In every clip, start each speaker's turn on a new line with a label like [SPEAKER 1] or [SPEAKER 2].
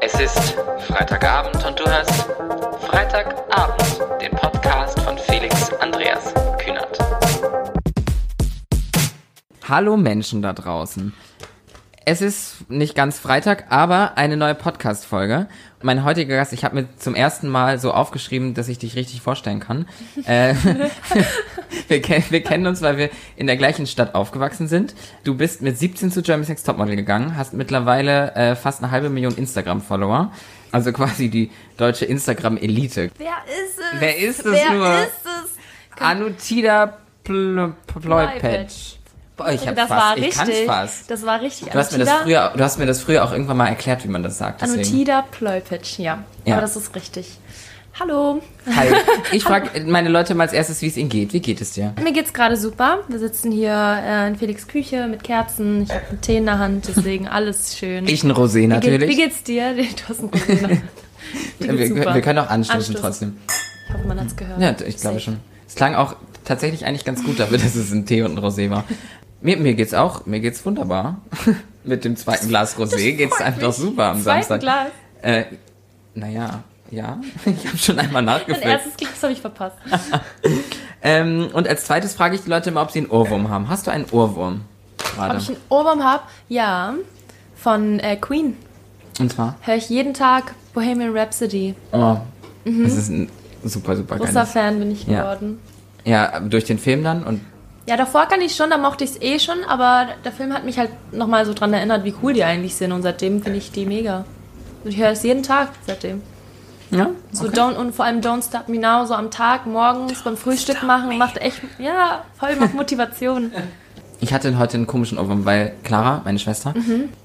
[SPEAKER 1] Es ist Freitagabend und du hörst Freitagabend, den Podcast von Felix Andreas Kühnert.
[SPEAKER 2] Hallo Menschen da draußen. Es ist nicht ganz Freitag, aber eine neue Podcast-Folge. Mein heutiger Gast, ich habe mir zum ersten Mal so aufgeschrieben, dass ich dich richtig vorstellen kann. äh, wir, wir kennen uns, weil wir in der gleichen Stadt aufgewachsen sind. Du bist mit 17 zu Germany's Next Topmodel gegangen, hast mittlerweile äh, fast eine halbe Million Instagram-Follower. Also quasi die deutsche Instagram-Elite.
[SPEAKER 3] Wer ist es?
[SPEAKER 2] Wer ist es
[SPEAKER 3] Wer
[SPEAKER 2] nur?
[SPEAKER 3] ist es?
[SPEAKER 2] Anutida Pl Ploipetsch. Boah, ich
[SPEAKER 3] das
[SPEAKER 2] fast,
[SPEAKER 3] war
[SPEAKER 2] ich
[SPEAKER 3] richtig.
[SPEAKER 2] fast.
[SPEAKER 3] Das war richtig.
[SPEAKER 2] Du hast, mir das früher, du hast mir das früher auch irgendwann mal erklärt, wie man das sagt. Deswegen.
[SPEAKER 3] Anutida Pleupitsch, ja.
[SPEAKER 2] Ja.
[SPEAKER 3] Aber das ist richtig. Hallo.
[SPEAKER 2] Hi. Ich frage meine Leute mal als erstes, wie es ihnen geht. Wie geht es dir?
[SPEAKER 3] Mir geht's gerade super. Wir sitzen hier äh, in Felix Küche mit Kerzen. Ich habe einen Tee in der Hand, deswegen alles schön.
[SPEAKER 2] Ich ein Rosé
[SPEAKER 3] wie,
[SPEAKER 2] natürlich.
[SPEAKER 3] geht, wie geht's dir? Du hast einen Rosé in der Hand.
[SPEAKER 2] Wir, wir können auch anstoßen,
[SPEAKER 3] Anstoßen.
[SPEAKER 2] trotzdem.
[SPEAKER 3] Ich hoffe, man hat's gehört.
[SPEAKER 2] Ja, ich glaube schon. Es klang auch tatsächlich eigentlich ganz gut dafür, dass es ein Tee und ein Rosé war. Mir, mir geht's auch, mir geht's wunderbar. Mit dem zweiten Glas Rosé geht's einfach super am Samstag.
[SPEAKER 3] Glas.
[SPEAKER 2] Äh, naja, ja. Ich habe schon einmal
[SPEAKER 3] Mein
[SPEAKER 2] nachgefüllt.
[SPEAKER 3] erstes Glas habe ich verpasst.
[SPEAKER 2] Ähm, und als zweites frage ich die Leute immer, ob sie einen Ohrwurm haben. Hast du einen Ohrwurm? Gerade.
[SPEAKER 3] Ob ich einen Ohrwurm habe? Ja. Von äh, Queen.
[SPEAKER 2] Und zwar?
[SPEAKER 3] Höre ich jeden Tag Bohemian Rhapsody.
[SPEAKER 2] Oh, das ist ein super, super
[SPEAKER 3] Großer. Fan bin ich
[SPEAKER 2] Ja.
[SPEAKER 3] geworden.
[SPEAKER 2] Ja, durch den Film dann und
[SPEAKER 3] Ja, davor kann ich schon, da mochte ich es eh schon, aber der Film hat mich halt nochmal so dran erinnert, wie cool die eigentlich sind und seitdem finde ich die mega. Und ich höre es jeden Tag seitdem.
[SPEAKER 2] ja,
[SPEAKER 3] So don't, und vor allem Don't Stop Me Now, so am Tag, morgens beim Frühstück machen, macht echt, ja, voll macht Motivation.
[SPEAKER 2] Ich hatte heute einen komischen Ohrwurm, weil Clara, meine Schwester,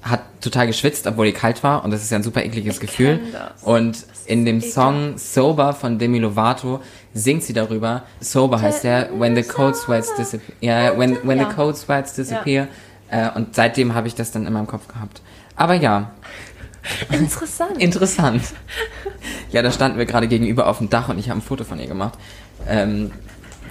[SPEAKER 2] hat total geschwitzt, obwohl ihr kalt war und das ist ja ein super ekliges Gefühl.
[SPEAKER 3] kenn das.
[SPEAKER 2] Und in dem
[SPEAKER 3] ekelhaft.
[SPEAKER 2] Song Sober von Demi Lovato singt sie darüber. Sober heißt der When the cold sweats disappear. Ja, when, when
[SPEAKER 3] Ja.
[SPEAKER 2] the cold sweats disappear. Äh, und seitdem habe ich das dann in meinem Kopf gehabt. Aber ja,
[SPEAKER 3] Interessant.
[SPEAKER 2] Interessant. Ja, da standen wir gerade gegenüber auf dem Dach und ich habe ein Foto von ihr gemacht. Ähm,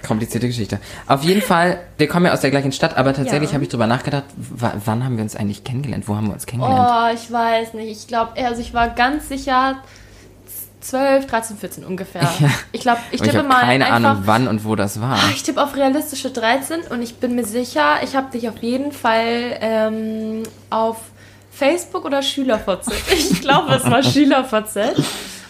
[SPEAKER 2] komplizierte Geschichte. Auf jeden Fall, wir kommen ja aus der gleichen Stadt, aber tatsächlich
[SPEAKER 3] Ja.
[SPEAKER 2] habe ich drüber nachgedacht, wa- wann haben wir uns eigentlich kennengelernt? Wo haben wir uns kennengelernt?
[SPEAKER 3] Oh, ich weiß nicht. Ich glaube, also ich war ganz sicher 12, 13, 14 ungefähr.
[SPEAKER 2] Ja.
[SPEAKER 3] Ich glaube, ich
[SPEAKER 2] ich
[SPEAKER 3] tippe
[SPEAKER 2] habe
[SPEAKER 3] mal
[SPEAKER 2] keine
[SPEAKER 3] einfach,
[SPEAKER 2] Ahnung, wann und wo das war.
[SPEAKER 3] Ah, Ich tippe auf realistische 13 und ich bin mir sicher, ich habe dich auf jeden Fall ähm, auf Facebook oder SchülerVZ. Ich glaube, es war SchülerVZ.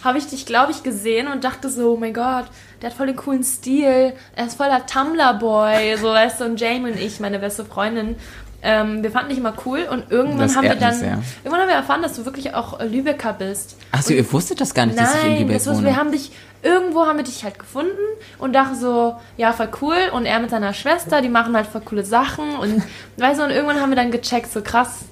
[SPEAKER 3] Habe ich dich, glaube ich, gesehen und dachte so, oh mein Gott, der hat voll den coolen Stil. Er ist voll der Tumblr-Boy. So, weißt du, und Jamie und ich, meine beste Freundin, ähm, wir fanden dich immer cool und irgendwann
[SPEAKER 2] Das
[SPEAKER 3] haben wir dann,
[SPEAKER 2] sehr.
[SPEAKER 3] irgendwann haben wir erfahren, dass du wirklich auch äh, Lübecker bist.
[SPEAKER 2] Achso, ihr wusstet das gar nicht, dass ich in
[SPEAKER 3] Nein,
[SPEAKER 2] Lübeck
[SPEAKER 3] das
[SPEAKER 2] wohne.
[SPEAKER 3] wir haben dich, irgendwo haben wir dich halt gefunden und dachten so, ja, voll cool. Und er mit seiner Schwester, die machen halt voll coole Sachen. Und weißt du, und irgendwann haben wir dann gecheckt, so krass,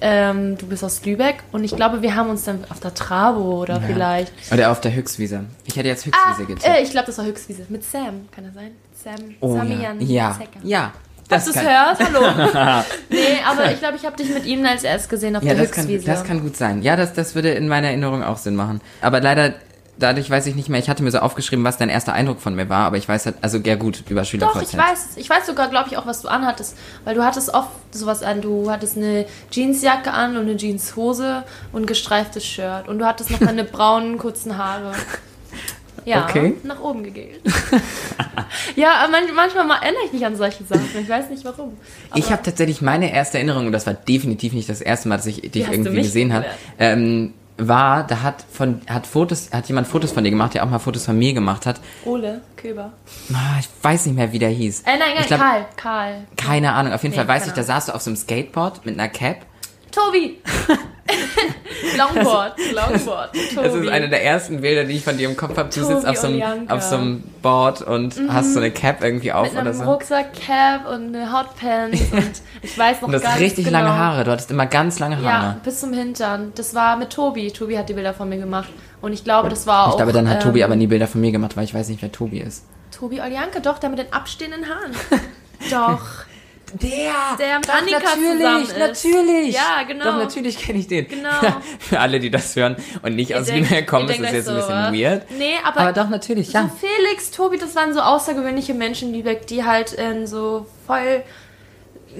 [SPEAKER 3] ähm, du bist aus Lübeck. Und ich glaube, wir haben uns dann auf der Travo oder vielleicht.
[SPEAKER 2] Oder auf der Höchstwiese. Ich hätte jetzt
[SPEAKER 3] Ah,
[SPEAKER 2] Höchstwiese getippt.
[SPEAKER 3] äh, ich glaube, das war Höchstwiese. Mit Sam, kann das sein? Sam,
[SPEAKER 2] oh
[SPEAKER 3] Samian
[SPEAKER 2] ja. Ja, ja.
[SPEAKER 3] Falls du es
[SPEAKER 2] kann-
[SPEAKER 3] hörst, hallo. nee, aber ich glaube, ich habe dich mit ihm als erst gesehen auf
[SPEAKER 2] Ja,
[SPEAKER 3] der
[SPEAKER 2] das kann,
[SPEAKER 3] Höchstwiese.
[SPEAKER 2] das kann gut sein. Ja, das, das würde in meiner Erinnerung auch Sinn machen. Aber leider, dadurch weiß ich nicht mehr, ich hatte mir so aufgeschrieben, was dein erster Eindruck von mir war, aber ich weiß halt, also ja gut, über Schüler
[SPEAKER 3] Doch, ich weiß. Ich weiß sogar, glaube ich, auch, was du anhattest. Weil du hattest oft sowas an. Du hattest eine Jeansjacke an und eine Jeanshose und ein gestreiftes Shirt. Und du hattest noch deine braunen, kurzen Haare. Ja,
[SPEAKER 2] Okay.
[SPEAKER 3] nach oben gegelt. ja, manchmal mal erinnere ich mich an solche Sachen. Ich weiß nicht warum. Aber
[SPEAKER 2] Ich habe tatsächlich meine erste Erinnerung, und das war definitiv nicht das erste Mal, dass ich dich irgendwie gesehen habe, ähm, war, da hat von, hat Fotos, hat jemand Fotos von dir gemacht, der auch mal Fotos von mir gemacht hat.
[SPEAKER 3] Ole Köber.
[SPEAKER 2] Ah, Ich weiß nicht mehr, wie der hieß.
[SPEAKER 3] Äh, nein, nein,
[SPEAKER 2] glaub,
[SPEAKER 3] Karl. Karl.
[SPEAKER 2] Keine Ahnung, auf jeden
[SPEAKER 3] Nee,
[SPEAKER 2] Fall weiß ich, da saß du auf so einem Skateboard mit einer Cap.
[SPEAKER 3] Tobi. Longboard. Longboard. Tobi.
[SPEAKER 2] Das ist eine der ersten Bilder, die ich von dir im Kopf habe. Du
[SPEAKER 3] Tobi
[SPEAKER 2] sitzt auf so, einem, auf so einem Board und hast so eine Cap irgendwie auf
[SPEAKER 3] mit
[SPEAKER 2] oder
[SPEAKER 3] einem
[SPEAKER 2] so.
[SPEAKER 3] Rucksack, Cap und eine Hotpants und ich weiß noch
[SPEAKER 2] Und du hast richtig
[SPEAKER 3] genau.
[SPEAKER 2] lange Haare. Du hattest immer ganz lange Haare.
[SPEAKER 3] Ja, bis zum Hintern. Das war mit Tobi. Tobi hat die Bilder von mir gemacht. Und ich glaube, das war auch.
[SPEAKER 2] Ich glaube, dann hat
[SPEAKER 3] ähm,
[SPEAKER 2] Tobi aber nie Bilder von mir gemacht, weil ich weiß nicht, wer Tobi ist.
[SPEAKER 3] Tobi Oljanke, doch, der mit den abstehenden Haaren. doch.
[SPEAKER 2] Der!
[SPEAKER 3] Der mit
[SPEAKER 2] Doch,
[SPEAKER 3] Annika
[SPEAKER 2] natürlich,
[SPEAKER 3] zusammen ist.
[SPEAKER 2] natürlich!
[SPEAKER 3] Ja, genau.
[SPEAKER 2] Doch, natürlich kenne ich den.
[SPEAKER 3] Genau.
[SPEAKER 2] Für alle, die das hören und nicht aus
[SPEAKER 3] Ihr
[SPEAKER 2] Wien
[SPEAKER 3] denkt-
[SPEAKER 2] kommen,
[SPEAKER 3] ihr
[SPEAKER 2] ist das jetzt ein
[SPEAKER 3] so,
[SPEAKER 2] bisschen
[SPEAKER 3] was?
[SPEAKER 2] weird.
[SPEAKER 3] Nee, aber,
[SPEAKER 2] Aber doch, natürlich,
[SPEAKER 3] so
[SPEAKER 2] ja.
[SPEAKER 3] Felix, Tobi, das waren so außergewöhnliche Menschen, Lübeck, die halt in so voll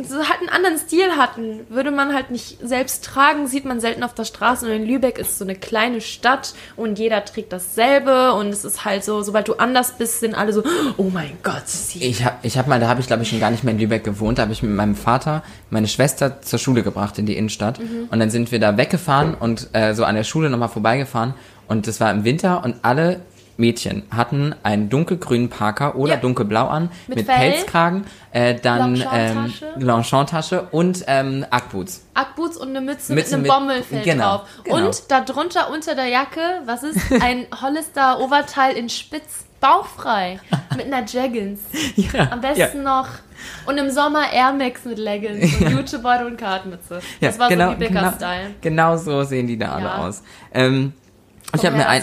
[SPEAKER 3] so halt einen anderen Stil hatten, würde man halt nicht selbst tragen, sieht man selten auf der Straße. Und in Lübeck ist so eine kleine Stadt und jeder trägt dasselbe und es ist halt so, sobald du anders bist, sind alle so, oh mein Gott, sie.
[SPEAKER 2] Ich habe ich hab mal, da habe ich glaube ich schon gar nicht mehr in Lübeck gewohnt, da habe ich mit meinem Vater meine Schwester zur Schule gebracht in die Innenstadt und dann sind wir da weggefahren und äh, so an der Schule nochmal vorbeigefahren und das war im Winter und alle Mädchen hatten einen dunkelgrünen Parker oder
[SPEAKER 3] Ja.
[SPEAKER 2] dunkelblau an
[SPEAKER 3] Mit
[SPEAKER 2] mit. Pelzkragen, äh, dann ähm,
[SPEAKER 3] Longchamp-Tasche.
[SPEAKER 2] Longchamp-Tasche und ähm, Ackboots.
[SPEAKER 3] Ackboots und eine Mütze,
[SPEAKER 2] Mütze
[SPEAKER 3] mit einem Bommelfell
[SPEAKER 2] genau,
[SPEAKER 3] drauf.
[SPEAKER 2] genau.
[SPEAKER 3] Und darunter unter der Jacke, was ist? Ein Hollister Oberteil in Spitz, bauchfrei, mit einer Jeggings.
[SPEAKER 2] Ja,
[SPEAKER 3] Am besten noch. Und im Sommer Air Max mit Leggings und Jutebeutel und Kartenmütze. Das war so Lübecker
[SPEAKER 2] genau,
[SPEAKER 3] Style.
[SPEAKER 2] genau so sehen die da alle
[SPEAKER 3] Ja.
[SPEAKER 2] aus. Ähm, ich habe mir ein,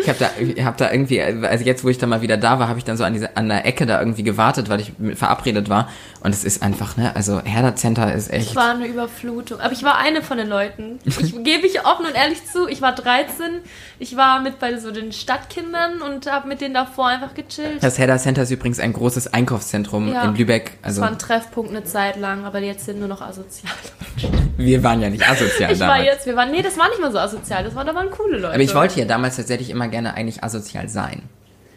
[SPEAKER 2] Ich habe da, ich hab da irgendwie, also jetzt, wo ich da mal wieder da war, habe ich dann so an, diese, an der Ecke da irgendwie gewartet, weil ich verabredet war. Und es ist einfach, ne, also Herder Center ist echt.
[SPEAKER 3] Ich war eine Überflutung. Aber ich war eine von den Leuten. Ich gebe ich offen und ehrlich zu. Ich war 13. Ich war mit bei so den Stadtkindern und habe mit denen davor einfach gechillt.
[SPEAKER 2] Das Herder Center ist übrigens ein großes Einkaufszentrum
[SPEAKER 3] Ja.
[SPEAKER 2] in Lübeck.
[SPEAKER 3] Das
[SPEAKER 2] Also
[SPEAKER 3] war ein Treffpunkt eine Zeit lang, aber jetzt sind nur noch asozial.
[SPEAKER 2] wir waren ja nicht asozial
[SPEAKER 3] Ich war
[SPEAKER 2] damals.
[SPEAKER 3] jetzt, wir waren, nee, das war nicht mal so asozial, das waren, da waren coole Leute.
[SPEAKER 2] Aber ich wollte ja damals tatsächlich immer gerne eigentlich asozial sein.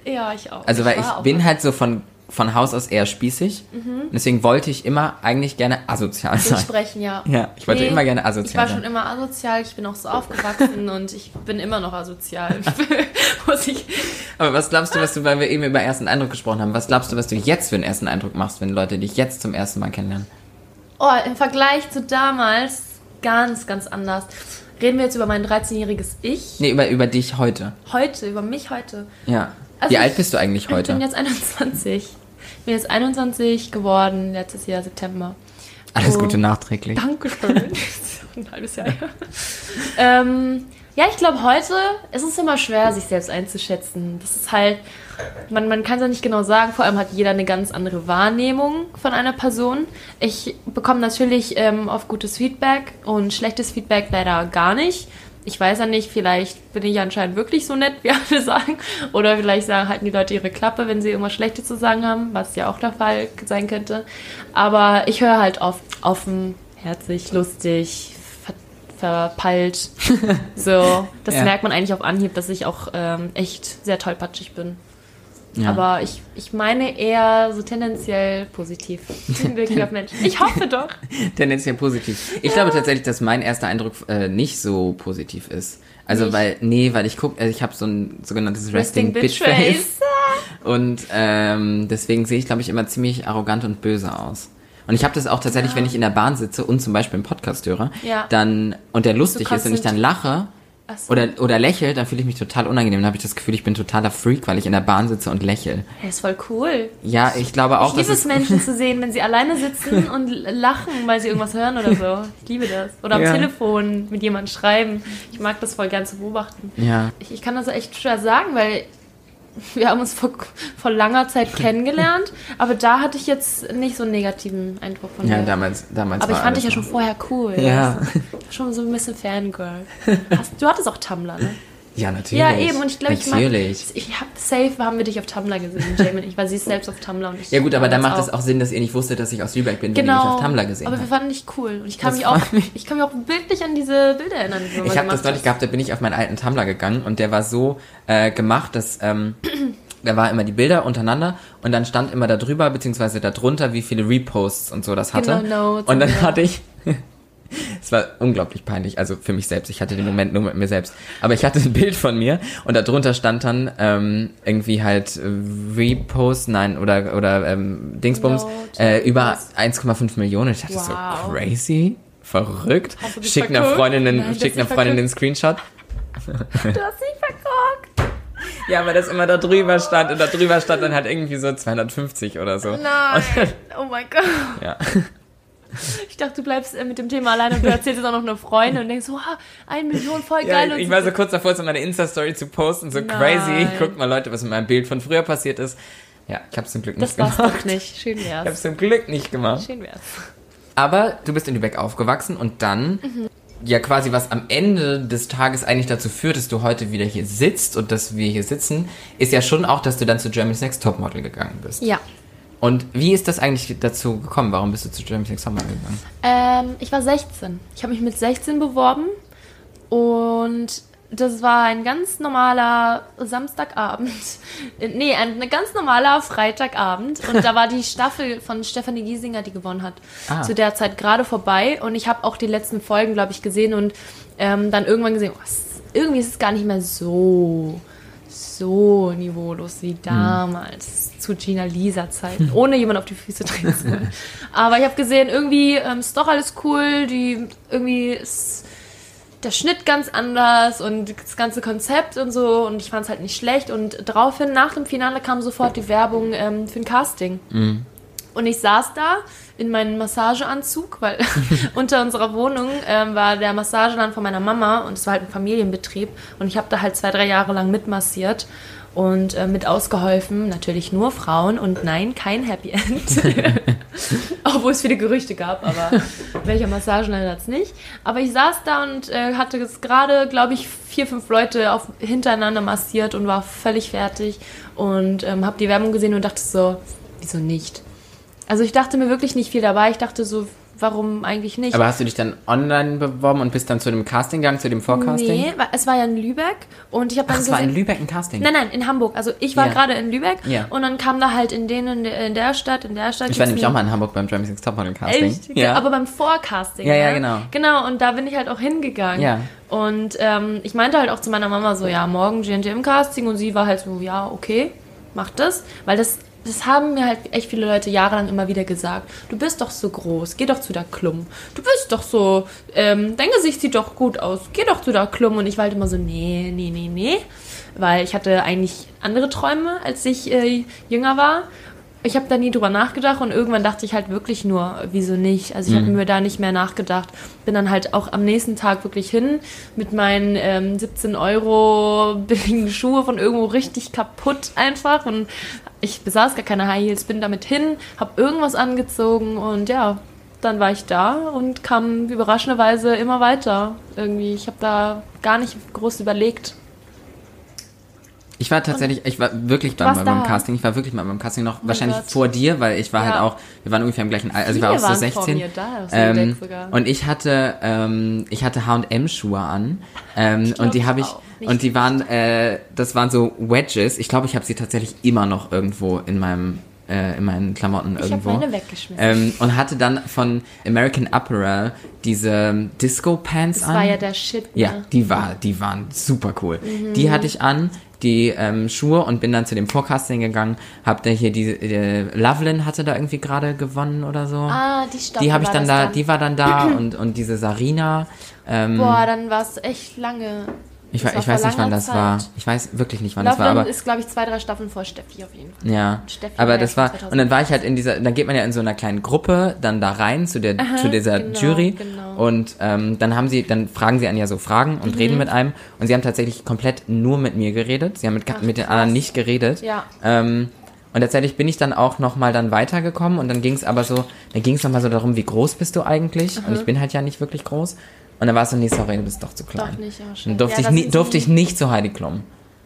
[SPEAKER 3] Ja, ich auch.
[SPEAKER 2] Also weil ich
[SPEAKER 3] auch
[SPEAKER 2] bin halt so von, von Haus aus eher spießig. Und deswegen wollte ich immer eigentlich gerne asozial sein.
[SPEAKER 3] sprechen, ja.
[SPEAKER 2] Ja, ich wollte immer gerne asozial
[SPEAKER 3] Ich war
[SPEAKER 2] sein.
[SPEAKER 3] schon immer asozial, ich bin auch so aufgewachsen und ich bin immer noch asozial. Muss ich.
[SPEAKER 2] Aber was glaubst du, was du, weil wir eben über ersten Eindruck gesprochen haben, was glaubst du, was du jetzt für einen ersten Eindruck machst, wenn Leute dich jetzt zum ersten Mal kennenlernen?
[SPEAKER 3] Oh, im Vergleich zu damals ganz, ganz anders. Reden wir jetzt über mein 13-jähriges Ich?
[SPEAKER 2] Nee, über, über dich heute.
[SPEAKER 3] Heute, über mich heute.
[SPEAKER 2] Ja.
[SPEAKER 3] Also
[SPEAKER 2] Wie
[SPEAKER 3] ich-
[SPEAKER 2] alt bist du eigentlich
[SPEAKER 3] Ich bin
[SPEAKER 2] heute?
[SPEAKER 3] jetzt 21. Ich bin jetzt 21 geworden, letztes Jahr September.
[SPEAKER 2] Alles
[SPEAKER 3] Oh.
[SPEAKER 2] Gute nachträglich.
[SPEAKER 3] Dankeschön. Ein halbes Jahr. ähm, ja, ich glaube, heute ist es immer schwer, sich selbst einzuschätzen. Das ist halt, man, man kann es ja nicht genau sagen. Vor allem hat jeder eine ganz andere Wahrnehmung von einer Person. Ich bekomme natürlich ähm, oft gutes Feedback und schlechtes Feedback leider gar nicht. Ich weiß ja nicht, vielleicht bin ich anscheinend wirklich so nett, wie alle sagen. Oder vielleicht sagen, halten die Leute ihre Klappe, wenn sie irgendwas Schlechtes zu sagen haben, was ja auch der Fall sein könnte. Aber ich höre halt oft offen, herzlich, lustig, ver verpeilt. so, das
[SPEAKER 2] Ja.
[SPEAKER 3] merkt man eigentlich auf Anhieb, dass ich auch ähm, echt sehr tollpatschig bin.
[SPEAKER 2] Ja.
[SPEAKER 3] Aber ich, ich meine eher so tendenziell positiv. Wirklich auf Menschen. Ich hoffe doch.
[SPEAKER 2] Tendenziell positiv. Ich glaube tatsächlich, dass mein erster Eindruck äh, nicht so positiv ist. Also
[SPEAKER 3] Nicht?
[SPEAKER 2] weil, nee, weil ich guck, also ich habe so ein sogenanntes Resting,
[SPEAKER 3] Resting
[SPEAKER 2] Bitch Face. Und ähm, deswegen sehe ich, glaube ich, immer ziemlich arrogant und böse aus. Und ich habe das auch tatsächlich, wenn ich in der Bahn sitze und zum Beispiel einen Podcast höre,
[SPEAKER 3] Ja.
[SPEAKER 2] dann und der lustig ist und ich dann lache
[SPEAKER 3] Ach so.
[SPEAKER 2] oder, oder lächel, dann fühle ich mich total unangenehm. Dann habe ich das Gefühl, ich bin totaler Freak, weil ich in der Bahn sitze und lächel.
[SPEAKER 3] Hey, ist voll cool.
[SPEAKER 2] Ja, ich glaube auch,
[SPEAKER 3] Ich liebe
[SPEAKER 2] dass
[SPEAKER 3] es, Menschen zu sehen, wenn sie alleine sitzen und lachen, weil sie irgendwas hören oder so. Ich liebe das. Oder am
[SPEAKER 2] Ja.
[SPEAKER 3] Telefon mit jemandem schreiben. Ich mag das voll gern zu beobachten.
[SPEAKER 2] ja,
[SPEAKER 3] Ich, ich kann das echt schwer sagen, weil wir haben uns vor, vor langer Zeit kennengelernt, aber da hatte ich jetzt nicht so einen negativen Eindruck von
[SPEAKER 2] ja,
[SPEAKER 3] dir.
[SPEAKER 2] damals, damals.
[SPEAKER 3] aber ich fand dich ja schon vorher cool.
[SPEAKER 2] Ja.
[SPEAKER 3] war schon so ein bisschen Fangirl. Hast, du hattest auch Tumblr, ne?
[SPEAKER 2] Ja, natürlich.
[SPEAKER 3] Ja, eben. Und ich glaube, ich
[SPEAKER 2] Natürlich.
[SPEAKER 3] ich hab, safe haben wir dich auf Tumblr gesehen, Jamie und ich, weil sie selbst auf Tumblr und ich
[SPEAKER 2] Ja gut, aber dann macht es auch Sinn, dass ihr nicht wusstet, dass ich aus Lübeck bin, wenn
[SPEAKER 3] Genau.
[SPEAKER 2] ihr mich auf Tumblr gesehen
[SPEAKER 3] aber wir
[SPEAKER 2] habt.
[SPEAKER 3] fanden dich cool. Und ich kann,
[SPEAKER 2] Das
[SPEAKER 3] mich auch,
[SPEAKER 2] mich.
[SPEAKER 3] ich kann mich auch bildlich an diese Bilder erinnern, die du
[SPEAKER 2] Ich habe das neulich
[SPEAKER 3] hast.
[SPEAKER 2] gehabt, da bin ich auf meinen alten Tumblr gegangen und der war so äh, gemacht, dass ähm, da war immer die Bilder untereinander und dann stand immer da drüber, beziehungsweise da drunter, wie viele Reposts und so das hatte.
[SPEAKER 3] Genau, Notes
[SPEAKER 2] und dann hatte ich... Es war unglaublich peinlich, also für mich selbst. Ich hatte den Moment nur mit mir selbst. Aber ich hatte ein Bild von mir und darunter stand dann ähm, irgendwie halt äh, Repost, nein, oder, oder ähm, Dingsbums, äh, über
[SPEAKER 3] was?
[SPEAKER 2] 1,5 Millionen. Ich dachte
[SPEAKER 3] Wow.
[SPEAKER 2] so, crazy, verrückt. Schick einer? Freundin, einen, schick einer Freundin den Screenshot.
[SPEAKER 3] Du hast dich verguckt.
[SPEAKER 2] Ja, weil das immer da drüber stand und da drüber stand dann halt irgendwie so 250 oder so.
[SPEAKER 3] Nein. Oh mein Gott.
[SPEAKER 2] Ja.
[SPEAKER 3] Ich dachte, du bleibst äh, mit dem Thema alleine und du erzählst es auch noch einer Freundin und denkst, wow, ein Million, voll geil.
[SPEAKER 2] ja
[SPEAKER 3] und
[SPEAKER 2] ich war so kurz davor, so meine Insta-Story zu posten, so
[SPEAKER 3] Nein.
[SPEAKER 2] crazy. Guckt mal Leute, was mit meinem Bild von früher passiert ist. Ja, ich hab's zum Glück nicht
[SPEAKER 3] Das war's
[SPEAKER 2] gemacht.
[SPEAKER 3] doch nicht. Schön
[SPEAKER 2] Ich hab's
[SPEAKER 3] wär's.
[SPEAKER 2] zum Glück nicht gemacht.
[SPEAKER 3] Schön wär's.
[SPEAKER 2] Aber du bist in Lübeck aufgewachsen und dann, ja quasi was am Ende des Tages eigentlich dazu führt, dass du heute wieder hier sitzt und dass wir hier sitzen, ist ja schon auch, dass du dann zu Germany's Next Topmodel gegangen bist.
[SPEAKER 3] Ja.
[SPEAKER 2] Und wie ist das eigentlich dazu gekommen? Warum bist du zu Germany's Next Topmodel gegangen?
[SPEAKER 3] Ähm, ich war 16. Ich habe mich mit 16 beworben und das war ein ganz normaler Samstagabend. Nee, ein, ein ganz normaler Freitagabend. Und da war die Staffel von Stefanie Giesinger, die gewonnen hat,
[SPEAKER 2] Ah.
[SPEAKER 3] zu der Zeit gerade vorbei. Und ich habe auch die letzten Folgen, glaube ich, gesehen und ähm, dann irgendwann gesehen, was, irgendwie ist es gar nicht mehr so, so niveaulos wie damals, zu Gina Lisa Zeiten, ohne jemand auf die Füße treten zu wollen. Aber ich habe gesehen, irgendwie ähm, ist doch alles cool, die irgendwie ist der Schnitt ganz anders und das ganze Konzept und so und ich fand es halt nicht schlecht und daraufhin nach dem Finale kam sofort die Werbung ähm, für ein Casting. Und ich saß da in meinem Massageanzug, weil unter unserer Wohnung ähm, war der Massageland von meiner Mama und es war halt ein Familienbetrieb und ich habe da halt zwei, drei Jahre lang mitmassiert und äh, mit ausgeholfen. Natürlich nur Frauen und nein, kein Happy End. Obwohl es viele Gerüchte gab, aber welcher Massageland hat es nicht. Aber ich saß da und äh, hatte jetzt gerade, glaube ich, vier, fünf Leute auf, hintereinander massiert und war völlig fertig und ähm, habe die Werbung gesehen und dachte so, wieso nicht? Also ich dachte mir wirklich nicht viel dabei. Ich dachte so, warum eigentlich nicht?
[SPEAKER 2] Aber hast du dich dann online beworben und bist dann zu dem Casting gegangen, zu dem Vorcasting?
[SPEAKER 3] nee, es war ja in Lübeck und ich habe dann
[SPEAKER 2] Ach, es war in Lübeck ein Casting.
[SPEAKER 3] Nein, nein, in Hamburg. Also ich war
[SPEAKER 2] Ja.
[SPEAKER 3] gerade in Lübeck
[SPEAKER 2] Ja.
[SPEAKER 3] und dann kam da halt in den in der, Stadt, in der Stadt.
[SPEAKER 2] Ich war nämlich auch mal in Hamburg beim Germany's Next Topmodel Casting.
[SPEAKER 3] Echt?
[SPEAKER 2] Ja.
[SPEAKER 3] Aber beim Vorcasting.
[SPEAKER 2] Ja, ja,
[SPEAKER 3] ne?
[SPEAKER 2] genau.
[SPEAKER 3] Genau, und da bin ich halt auch hingegangen.
[SPEAKER 2] Ja.
[SPEAKER 3] Und ähm, ich meinte halt auch zu meiner Mama so, ja, morgen GNTM-Casting und sie war halt so, ja, okay, mach das. Weil das, das haben mir halt echt viele Leute jahrelang immer wieder gesagt. Du bist doch so groß, geh doch zu der Klum. Du bist doch so, ähm, dein Gesicht sieht doch gut aus, geh doch zu der Klum. Und ich war halt immer so, nee, nee, nee, nee. Weil ich hatte eigentlich andere Träume, als ich äh, jünger war. Ich habe da nie drüber nachgedacht und irgendwann dachte ich halt wirklich nur, wieso nicht? Also ich habe mir da nicht mehr nachgedacht. Bin dann halt auch am nächsten Tag wirklich hin mit meinen ähm, 17 Euro billigen Schuhe von irgendwo richtig kaputt einfach und ich besaß gar keine High Heels, bin damit hin, habe irgendwas angezogen und ja, dann war ich da und kam überraschenderweise immer weiter. Irgendwie, ich habe da gar nicht groß überlegt.
[SPEAKER 2] Ich war tatsächlich, ich war wirklich
[SPEAKER 3] warst
[SPEAKER 2] beim
[SPEAKER 3] da?
[SPEAKER 2] Casting. Ich war wirklich mal beim Casting noch, wahrscheinlich
[SPEAKER 3] Gott.
[SPEAKER 2] vor dir, weil ich war
[SPEAKER 3] Ja.
[SPEAKER 2] halt auch, wir waren ungefähr im gleichen Alter, also ich war auch so
[SPEAKER 3] waren vor
[SPEAKER 2] 16.
[SPEAKER 3] mir da,
[SPEAKER 2] ähm, und ich hatte, ähm, ich hatte H&M Schuhe an ähm, und die
[SPEAKER 3] ich
[SPEAKER 2] habe ich
[SPEAKER 3] auch.
[SPEAKER 2] Und die waren, äh, das waren so Wedges. Ich glaube, ich habe sie tatsächlich immer noch irgendwo in meinem äh, in meinen Klamotten
[SPEAKER 3] Ich
[SPEAKER 2] irgendwo.
[SPEAKER 3] meine weggeschmissen.
[SPEAKER 2] Ähm, und hatte dann von American Apparel diese Disco Pants
[SPEAKER 3] das
[SPEAKER 2] an.
[SPEAKER 3] war ja der Shit. Ne?
[SPEAKER 2] Ja, die war, die waren super cool.
[SPEAKER 3] Mhm.
[SPEAKER 2] Die hatte ich an, die ähm, Schuhe und bin dann zu dem Forecasting gegangen. Hab da hier die, die Lovelin hatte da irgendwie gerade gewonnen oder so.
[SPEAKER 3] Ah, die Staffel
[SPEAKER 2] die habe ich
[SPEAKER 3] war
[SPEAKER 2] dann da, die war dann da und und diese Sarina. Ähm,
[SPEAKER 3] Boah, dann war es echt lange.
[SPEAKER 2] Ich,
[SPEAKER 3] war
[SPEAKER 2] ich weiß nicht, wann das war.
[SPEAKER 3] Zeit.
[SPEAKER 2] Ich weiß wirklich nicht, wann das war, aber
[SPEAKER 3] ist, glaube ich, zwei, drei Staffeln vor Steffi auf jeden Fall.
[SPEAKER 2] ja,
[SPEAKER 3] Steffi
[SPEAKER 2] aber
[SPEAKER 3] war
[SPEAKER 2] das war
[SPEAKER 3] schon
[SPEAKER 2] und dann war ich halt in dieser, dann geht man ja in so einer kleinen Gruppe dann da rein zu der zu dieser
[SPEAKER 3] genau,
[SPEAKER 2] Jury
[SPEAKER 3] genau.
[SPEAKER 2] und ähm, dann haben sie, dann fragen sie einen ja so Fragen und
[SPEAKER 3] Mhm.
[SPEAKER 2] reden mit einem und sie haben tatsächlich komplett nur mit mir geredet, sie haben mit,
[SPEAKER 3] Ach,
[SPEAKER 2] mit den anderen nicht geredet.
[SPEAKER 3] Ja.
[SPEAKER 2] Ähm, und tatsächlich bin ich dann auch nochmal dann weitergekommen und dann ging es aber so, dann ging es nochmal so darum, wie groß bist du eigentlich? Und ich bin halt ja nicht wirklich groß. Und dann war es so, nee, sorry, du bist doch zu klein.
[SPEAKER 3] Doch nicht, ja,
[SPEAKER 2] Dann durfte,
[SPEAKER 3] Ja,
[SPEAKER 2] ich, nie, durfte ich nicht zu Heidi Klum.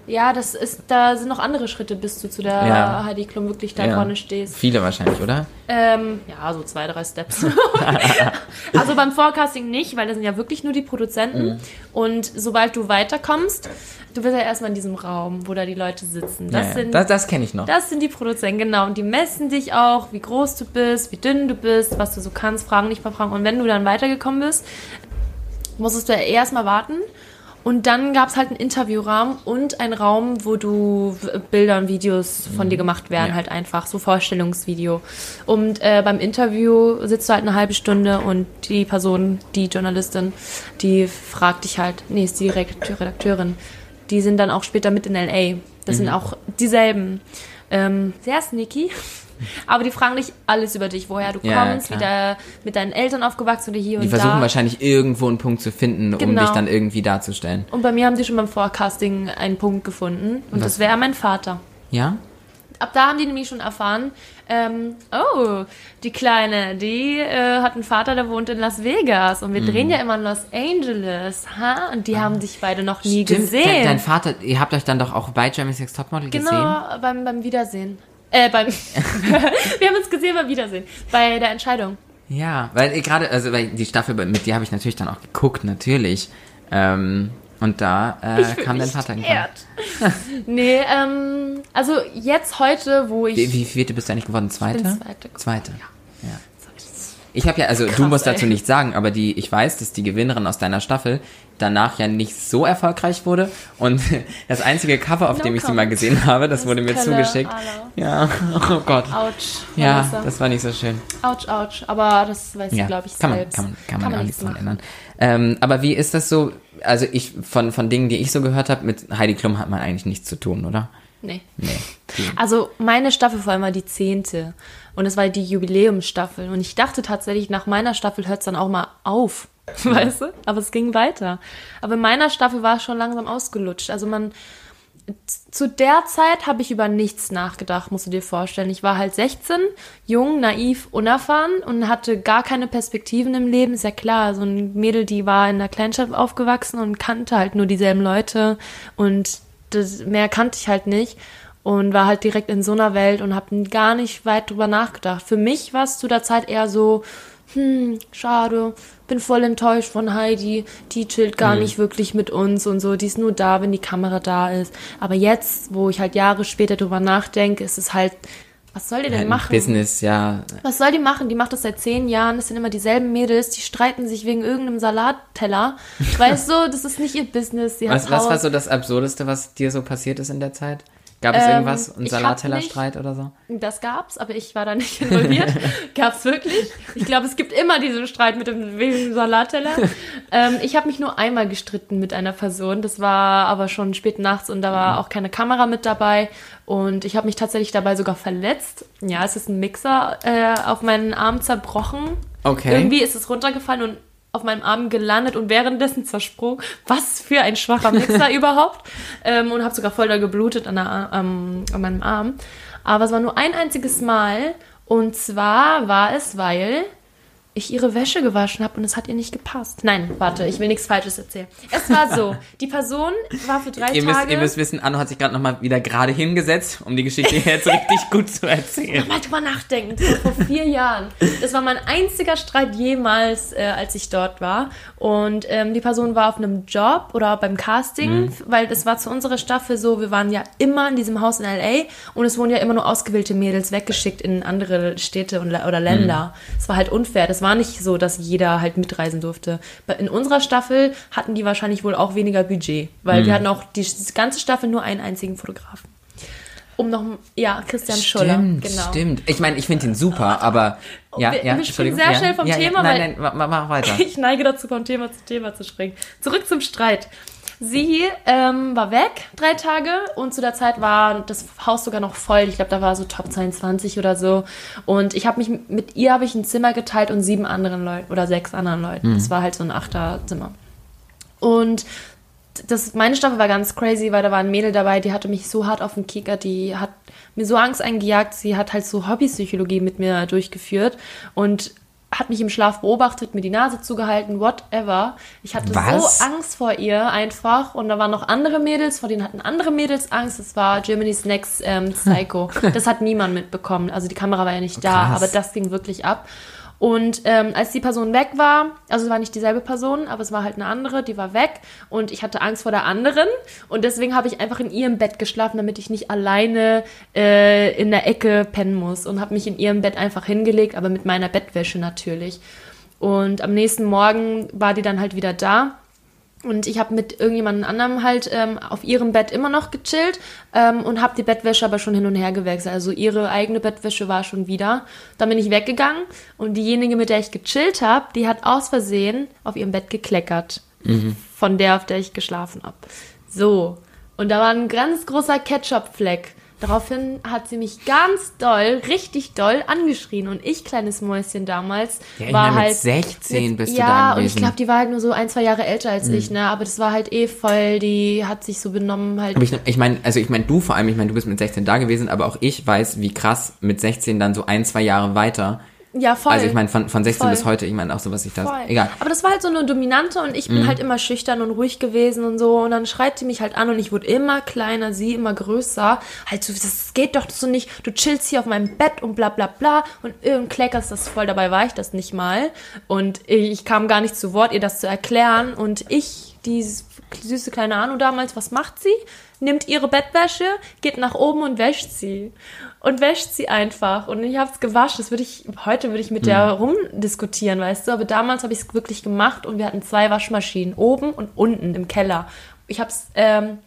[SPEAKER 3] Ja, das ist, da sind noch andere Schritte, bis du zu der
[SPEAKER 2] Ja.
[SPEAKER 3] Heidi Klum wirklich da
[SPEAKER 2] Ja.
[SPEAKER 3] vorne stehst.
[SPEAKER 2] Viele wahrscheinlich, oder?
[SPEAKER 3] Ähm, ja, so zwei, drei Steps. also beim Forecasting nicht, weil das sind ja wirklich nur die Produzenten.
[SPEAKER 2] Mhm.
[SPEAKER 3] Und sobald du weiterkommst, du bist ja erstmal in diesem Raum, wo da die Leute sitzen. Das
[SPEAKER 2] ja.
[SPEAKER 3] sind
[SPEAKER 2] das, das kenne ich noch.
[SPEAKER 3] Das sind die Produzenten, genau. Und die messen dich auch, wie groß du bist, wie dünn du bist, was du so kannst, fragen nicht mal fragen. Und wenn du dann weitergekommen bist, musstest du ja erstmal warten. Und dann gab es halt einen Interviewraum und einen Raum, wo du Bilder und Videos von dir gemacht werden,
[SPEAKER 2] Ja.
[SPEAKER 3] halt einfach, so Vorstellungsvideo. Und äh, beim Interview sitzt du halt eine halbe Stunde und die Person, die Journalistin, die fragt dich halt, nee, ist die Redakteur- Redakteurin, die sind dann auch später mit in L.A. Das
[SPEAKER 2] Mhm.
[SPEAKER 3] sind auch dieselben. Ähm, sehr sneaky. Aber die fragen dich alles über dich, woher du
[SPEAKER 2] Ja,
[SPEAKER 3] kommst, wie
[SPEAKER 2] klar.
[SPEAKER 3] da mit deinen Eltern aufgewachsen oder hier
[SPEAKER 2] Die
[SPEAKER 3] und
[SPEAKER 2] versuchen
[SPEAKER 3] da.
[SPEAKER 2] wahrscheinlich irgendwo einen Punkt zu finden, um
[SPEAKER 3] Genau.
[SPEAKER 2] dich dann irgendwie darzustellen.
[SPEAKER 3] Und bei mir haben die schon beim Forecasting einen Punkt gefunden. Und
[SPEAKER 2] Was?
[SPEAKER 3] das wäre mein Vater.
[SPEAKER 2] Ja?
[SPEAKER 3] Ab da haben die nämlich schon erfahren, ähm, oh, die Kleine, die äh, hat einen Vater, der wohnt in Las Vegas. Und wir
[SPEAKER 2] Mhm.
[SPEAKER 3] drehen ja immer in Los Angeles. Ha? Und die haben sich beide noch nie
[SPEAKER 2] Stimmt,
[SPEAKER 3] gesehen.
[SPEAKER 2] Dein, dein Vater, ihr habt euch dann doch auch bei Jeremy's Next Topmodel gesehen?
[SPEAKER 3] genau, beim, beim Wiedersehen. Äh, beim. wir haben uns gesehen beim Wiedersehen. Bei der Entscheidung.
[SPEAKER 2] Ja, weil äh, gerade, also weil die Staffel mit dir habe ich natürlich dann auch geguckt, natürlich. Ähm, und da äh, kam dein Vater
[SPEAKER 3] geehrt. nee, ähm, also jetzt heute, wo ich.
[SPEAKER 2] Wie, wie viel bist du eigentlich geworden? Zweite?
[SPEAKER 3] Zweite.
[SPEAKER 2] Zweite. Ja. Ich habe ja, also du
[SPEAKER 3] Krass,
[SPEAKER 2] musst dazu
[SPEAKER 3] ey.
[SPEAKER 2] nichts sagen, aber die, ich weiß, dass die Gewinnerin aus deiner Staffel danach ja nicht so erfolgreich wurde und das einzige Cover, auf
[SPEAKER 3] No
[SPEAKER 2] dem ich sie mal gesehen habe, das,
[SPEAKER 3] Das
[SPEAKER 2] wurde mir
[SPEAKER 3] Pelle,
[SPEAKER 2] zugeschickt.
[SPEAKER 3] Ala.
[SPEAKER 2] Ja, oh Gott.
[SPEAKER 3] Autsch.
[SPEAKER 2] Ja,
[SPEAKER 3] Vanessa.
[SPEAKER 2] das war nicht so schön.
[SPEAKER 3] Autsch, autsch. Aber das weiß
[SPEAKER 2] Ja,
[SPEAKER 3] ich, glaube ich,
[SPEAKER 2] kann man,
[SPEAKER 3] selbst.
[SPEAKER 2] kann man, kann man, auch nichts dran ändern. Ähm, aber wie ist das so? Also ich von von Dingen, die ich so gehört habe, mit Heidi Klum hat man eigentlich nichts zu tun, oder?
[SPEAKER 3] Nee.
[SPEAKER 2] Nee.
[SPEAKER 3] Also meine Staffel vor allem war die zehnte. Und es war die Jubiläumsstaffel. Und ich dachte tatsächlich, nach meiner Staffel hört es dann auch mal auf. Weißt du? Aber es ging weiter. Aber in meiner Staffel war es schon langsam ausgelutscht. Also man. Zu der Zeit habe ich über nichts nachgedacht, musst du dir vorstellen. Ich war halt 16, jung, naiv, unerfahren und hatte gar keine Perspektiven im Leben. Ist ja klar, so ein Mädel, die war in einer Kleinstadt aufgewachsen und kannte halt nur dieselben Leute und das, mehr kannte ich halt nicht und war halt direkt in so einer Welt und habe gar nicht weit drüber nachgedacht. Für mich war es zu der Zeit eher so, hm, schade, bin voll enttäuscht von Heidi, die chillt gar nicht wirklich mit uns und so, die ist nur da, wenn die Kamera da ist. Aber jetzt, wo ich halt Jahre später drüber nachdenke, ist es halt, was soll die denn
[SPEAKER 2] Ein
[SPEAKER 3] machen?
[SPEAKER 2] Business, ja.
[SPEAKER 3] Was soll die machen? Die macht das seit zehn Jahren. Das sind immer dieselben Mädels, die streiten sich wegen irgendeinem Salatteller. Weißt du, das ist nicht ihr Business.
[SPEAKER 2] Was, was war so das Absurdeste, was dir so passiert ist in der Zeit? Gab es
[SPEAKER 3] Ähm,
[SPEAKER 2] irgendwas, einen
[SPEAKER 3] ich hab
[SPEAKER 2] Salattellerstreit oder so?
[SPEAKER 3] Das gab's, aber ich war da nicht involviert. gab's wirklich. Ich glaube, es gibt immer diesen Streit mit dem dem Salatteller. ähm, ich habe mich nur einmal gestritten mit einer Person. Das war aber schon spät nachts und da war auch keine Kamera mit dabei. Und ich habe mich tatsächlich dabei sogar verletzt. Ja, es ist ein Mixer äh, auf meinen Arm zerbrochen.
[SPEAKER 2] Okay.
[SPEAKER 3] Irgendwie ist es runtergefallen und auf meinem Arm gelandet und währenddessen zersprungen. Was für ein schwacher Mixer überhaupt. Ähm, und habe sogar voll da geblutet an, der, ähm, an meinem Arm. Aber es war nur ein einziges Mal. Und zwar war es, weil ich ihre Wäsche gewaschen habe und es hat ihr nicht gepasst. Nein, warte, ich will nichts Falsches erzählen. Es war so, die Person war für drei
[SPEAKER 2] Ihr müsst,
[SPEAKER 3] Tage...
[SPEAKER 2] ihr müsst wissen, Anno hat sich gerade nochmal wieder gerade hingesetzt, um die Geschichte jetzt richtig gut zu erzählen.
[SPEAKER 3] mal drüber nachdenken. Vor vier Jahren. Das war mein einziger Streit jemals, äh, als ich dort war. Und ähm, die Person war auf einem Job oder beim Casting, weil das war zu unserer Staffel so, wir waren ja immer in diesem Haus in L.A. und es wurden ja immer nur ausgewählte Mädels weggeschickt in andere Städte und, oder Länder. Es war halt unfair. Das war nicht so, dass jeder halt mitreisen durfte. In unserer Staffel hatten die wahrscheinlich wohl auch weniger Budget, weil wir hatten auch die ganze Staffel nur einen einzigen Fotografen. Um noch, ja, Christian Schuller.
[SPEAKER 2] Stimmt,
[SPEAKER 3] genau.
[SPEAKER 2] stimmt. Ich meine, ich finde ihn super, aber ja,
[SPEAKER 3] wir-
[SPEAKER 2] ja,
[SPEAKER 3] wir springen sehr
[SPEAKER 2] ja,
[SPEAKER 3] schnell vom
[SPEAKER 2] ja, ja,
[SPEAKER 3] Thema,
[SPEAKER 2] Nein,
[SPEAKER 3] weil-
[SPEAKER 2] nein, ma- mach weiter.
[SPEAKER 3] Ich neige dazu, vom Thema zu Thema zu springen. Zurück zum Streit. Sie ähm, war weg drei Tage und zu der Zeit war das Haus sogar noch voll. Ich glaube, da war so Top 22 oder so. Und ich habe mich mit ihr habe ich ein Zimmer geteilt und sieben anderen Leuten oder sechs anderen Leuten. Das war halt so ein Achterzimmer. Und das, meine Staffel war ganz crazy, weil da war ein Mädel dabei, die hatte mich so hart auf den Kicker, die hat mir so Angst eingejagt, sie hat halt so Hobbypsychologie mit mir durchgeführt und hat mich im Schlaf beobachtet, mir die Nase zugehalten, whatever. Ich hatte
[SPEAKER 2] Was?
[SPEAKER 3] so Angst vor ihr einfach und da waren noch andere Mädels, vor denen hatten andere Mädels Angst. Das war Germany's Next ähm, Psycho. das hat niemand mitbekommen. Also die Kamera war ja nicht da,
[SPEAKER 2] Krass.
[SPEAKER 3] aber das ging wirklich ab. Und ähm, als die Person weg war, also es war nicht dieselbe Person, aber es war halt eine andere, die war weg und ich hatte Angst vor der anderen und deswegen habe ich einfach in ihrem Bett geschlafen, damit ich nicht alleine äh, in der Ecke pennen muss und habe mich in ihrem Bett einfach hingelegt, aber mit meiner Bettwäsche natürlich. Und am nächsten Morgen war die dann halt wieder da und ich habe mit irgendjemandem anderem halt ähm, auf ihrem Bett immer noch gechillt ähm, und habe die Bettwäsche aber schon hin und her gewechselt. Also ihre eigene Bettwäsche war schon wieder. Dann bin ich weggegangen und diejenige, mit der ich gechillt habe, die hat aus Versehen auf ihrem Bett gekleckert. Von der, auf der ich geschlafen habe. So. Und da war ein ganz großer Ketchup-Fleck. Daraufhin hat sie mich ganz doll, richtig doll angeschrien. Und ich, kleines Mäuschen damals,
[SPEAKER 2] Ja,
[SPEAKER 3] war
[SPEAKER 2] mit
[SPEAKER 3] halt.
[SPEAKER 2] 16 bist du
[SPEAKER 3] ja,
[SPEAKER 2] da
[SPEAKER 3] und ich glaube, die war halt nur so ein, zwei Jahre älter als ich, ne? Aber das war halt eh voll, die hat sich so benommen halt.
[SPEAKER 2] Aber ich, ich meine, also ich meine, du vor allem, ich meine, du bist mit 16 da gewesen, aber auch ich weiß, wie krass mit 16 dann so ein, zwei Jahre weiter
[SPEAKER 3] Ja, voll.
[SPEAKER 2] Also ich meine, von, von 16
[SPEAKER 3] Voll.
[SPEAKER 2] bis heute, ich meine auch so, was ich da...
[SPEAKER 3] Voll.
[SPEAKER 2] Egal. Mhm.
[SPEAKER 3] Aber das war halt so eine Dominante und ich bin halt immer schüchtern und ruhig gewesen und so. Und dann schreit sie mich halt an und ich wurde immer kleiner, sie immer größer. Halt so, das geht doch so nicht. Du chillst hier auf meinem Bett und bla bla bla. Und irgend kleckerst das voll. Dabei war ich das nicht mal. Und ich kam gar nicht zu Wort, ihr das zu erklären. Und ich, die süße kleine Anu damals, was macht sie? Nimmt ihre Bettwäsche, geht nach oben und wäscht sie. Und wäscht sie einfach. Und ich habe es gewaschen. Das würde ich, heute würde ich mit der rumdiskutieren, weißt du. Aber damals habe ich es wirklich gemacht und wir hatten zwei Waschmaschinen. Oben und unten im Keller. Ich habe es, ähm,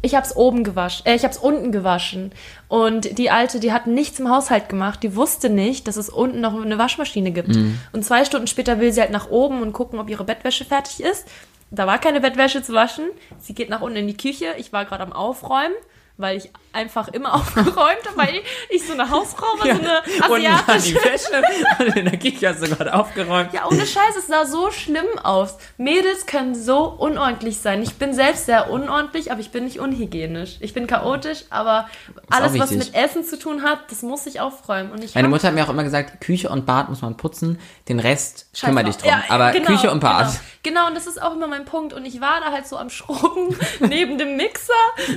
[SPEAKER 3] ich habe es oben gewaschen, äh, ich habe es unten gewaschen. Und die alte, die hat nichts im Haushalt gemacht. Die wusste nicht, dass es unten noch eine Waschmaschine gibt. Und zwei Stunden später will sie halt nach oben und gucken, ob ihre Bettwäsche fertig ist. Da war keine Bettwäsche zu waschen. Sie geht nach unten in die Küche. Ich war gerade am Aufräumen, weil ich einfach immer aufgeräumt habe, weil ich, ich so eine Hausfrau war, so eine
[SPEAKER 2] Und
[SPEAKER 3] asiatische.
[SPEAKER 2] Wäsche und in der Küche hast du gerade aufgeräumt.
[SPEAKER 3] Ja, ohne Scheiß, es sah so schlimm aus. Mädels können so unordentlich sein. Ich bin selbst sehr unordentlich, aber ich bin nicht unhygienisch. Ich bin chaotisch, aber alles, was mit Essen zu tun hat, das muss ich aufräumen. Und ich
[SPEAKER 2] Meine Mutter hat mir auch immer gesagt, Küche und Bad muss man putzen, den Rest
[SPEAKER 3] Scheiß
[SPEAKER 2] kümmere dich drum.
[SPEAKER 3] Ja,
[SPEAKER 2] Aber
[SPEAKER 3] genau,
[SPEAKER 2] Küche und Bad.
[SPEAKER 3] Genau. genau, und das ist auch immer mein Punkt. Und ich war da halt so am Schrubben neben dem Mixer,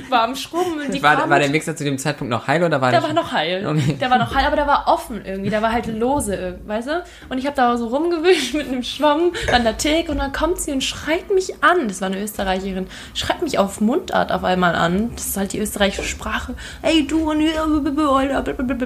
[SPEAKER 3] war am Schrubben und die
[SPEAKER 2] War, war der Mixer zu dem Zeitpunkt noch heil oder war
[SPEAKER 3] Der
[SPEAKER 2] nicht?
[SPEAKER 3] war noch heil.
[SPEAKER 2] Okay.
[SPEAKER 3] Der war noch heil, aber der war offen irgendwie. Der war halt lose, irgendwie, weißt du? Und ich habe da so rumgewischt mit einem Schwamm an der Theke und dann kommt sie und schreit mich an. Das war eine Österreicherin. Schreit mich auf Mundart auf einmal an. Das ist halt die österreichische Sprache. Ey, du und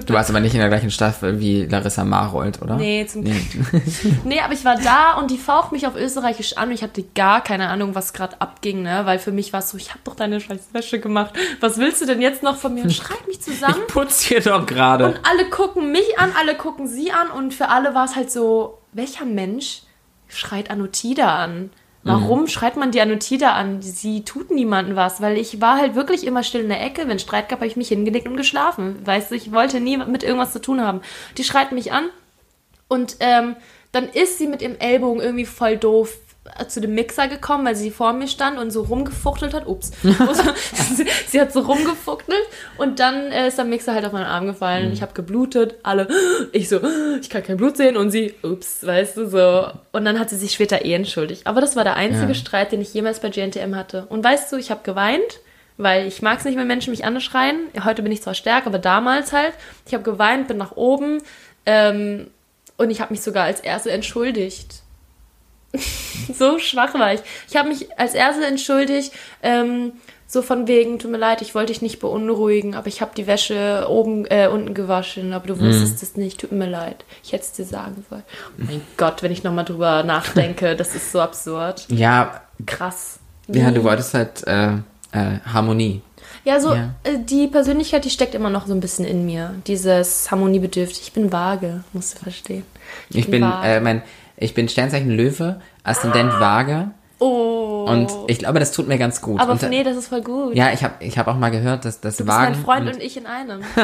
[SPEAKER 2] Du warst aber nicht in der gleichen Staffel wie Larissa Marold, oder?
[SPEAKER 3] Nee, zum Glück. Nee, aber ich war da und die faucht mich auf Österreichisch an und ich hatte gar keine Ahnung, was gerade abging, ne? Weil für mich war es so, ich habe doch deine scheiß Wäsche gemacht. Was willst du denn jetzt noch von mir? Und schreit mich zusammen.
[SPEAKER 2] Ich putz hier doch gerade.
[SPEAKER 3] Und alle gucken mich an, alle gucken sie an und für alle war es halt so, welcher Mensch schreit Anotida an? Warum
[SPEAKER 2] Mhm.
[SPEAKER 3] schreit man die Anotida an? Sie tut niemandem was, weil ich war halt wirklich immer still in der Ecke. Wenn Streit gab, habe ich mich hingelegt und geschlafen. Weißt du, ich wollte nie mit irgendwas zu tun haben. Die schreit mich an und ähm, dann ist sie mit dem Ellbogen irgendwie voll doof zu dem Mixer gekommen, weil sie vor mir stand und so rumgefuchtelt hat. Ups. sie, sie hat so rumgefuchtelt und dann äh, ist der Mixer halt auf meinen Arm gefallen. Ich habe geblutet. Alle, ich so, ich kann kein Blut sehen und sie, ups, weißt du so. Und dann hat sie sich später eh entschuldigt. Aber das war der einzige
[SPEAKER 2] Ja.
[SPEAKER 3] Streit, den ich jemals bei GNTM hatte. Und weißt du, ich habe geweint. Weil ich mag es nicht, wenn Menschen mich anschreien. Heute bin ich zwar stärker, aber damals halt. Ich habe geweint, bin nach oben ähm, und ich habe mich sogar als Erste entschuldigt. so schwach war ich. Ich habe mich als Erste entschuldigt, ähm, so von wegen, tut mir leid, ich wollte dich nicht beunruhigen, aber ich habe die Wäsche oben, äh, unten gewaschen, aber du wusstest es nicht, tut mir leid. Ich hätte es dir sagen sollen. Oh mein Gott, wenn ich nochmal drüber nachdenke, das ist so absurd.
[SPEAKER 2] Ja,
[SPEAKER 3] Krass.
[SPEAKER 2] ja, du wolltest halt äh, äh, Harmonie.
[SPEAKER 3] Ja, so
[SPEAKER 2] Ja.
[SPEAKER 3] äh, die Persönlichkeit, die steckt immer noch so ein bisschen in mir. Dieses Harmoniebedürftig. Ich bin vage, musst du verstehen.
[SPEAKER 2] Ich bin,
[SPEAKER 3] vage.
[SPEAKER 2] äh, mein, ich bin Sternzeichen Löwe, Aszendent Waage
[SPEAKER 3] oh.
[SPEAKER 2] und ich glaube, das tut mir ganz gut.
[SPEAKER 3] aber
[SPEAKER 2] und, äh,
[SPEAKER 3] nee, das ist voll gut.
[SPEAKER 2] Ja, ich habe ich hab auch mal gehört, dass das
[SPEAKER 3] du bist
[SPEAKER 2] Wagen.
[SPEAKER 3] mein Freund und ich in einem.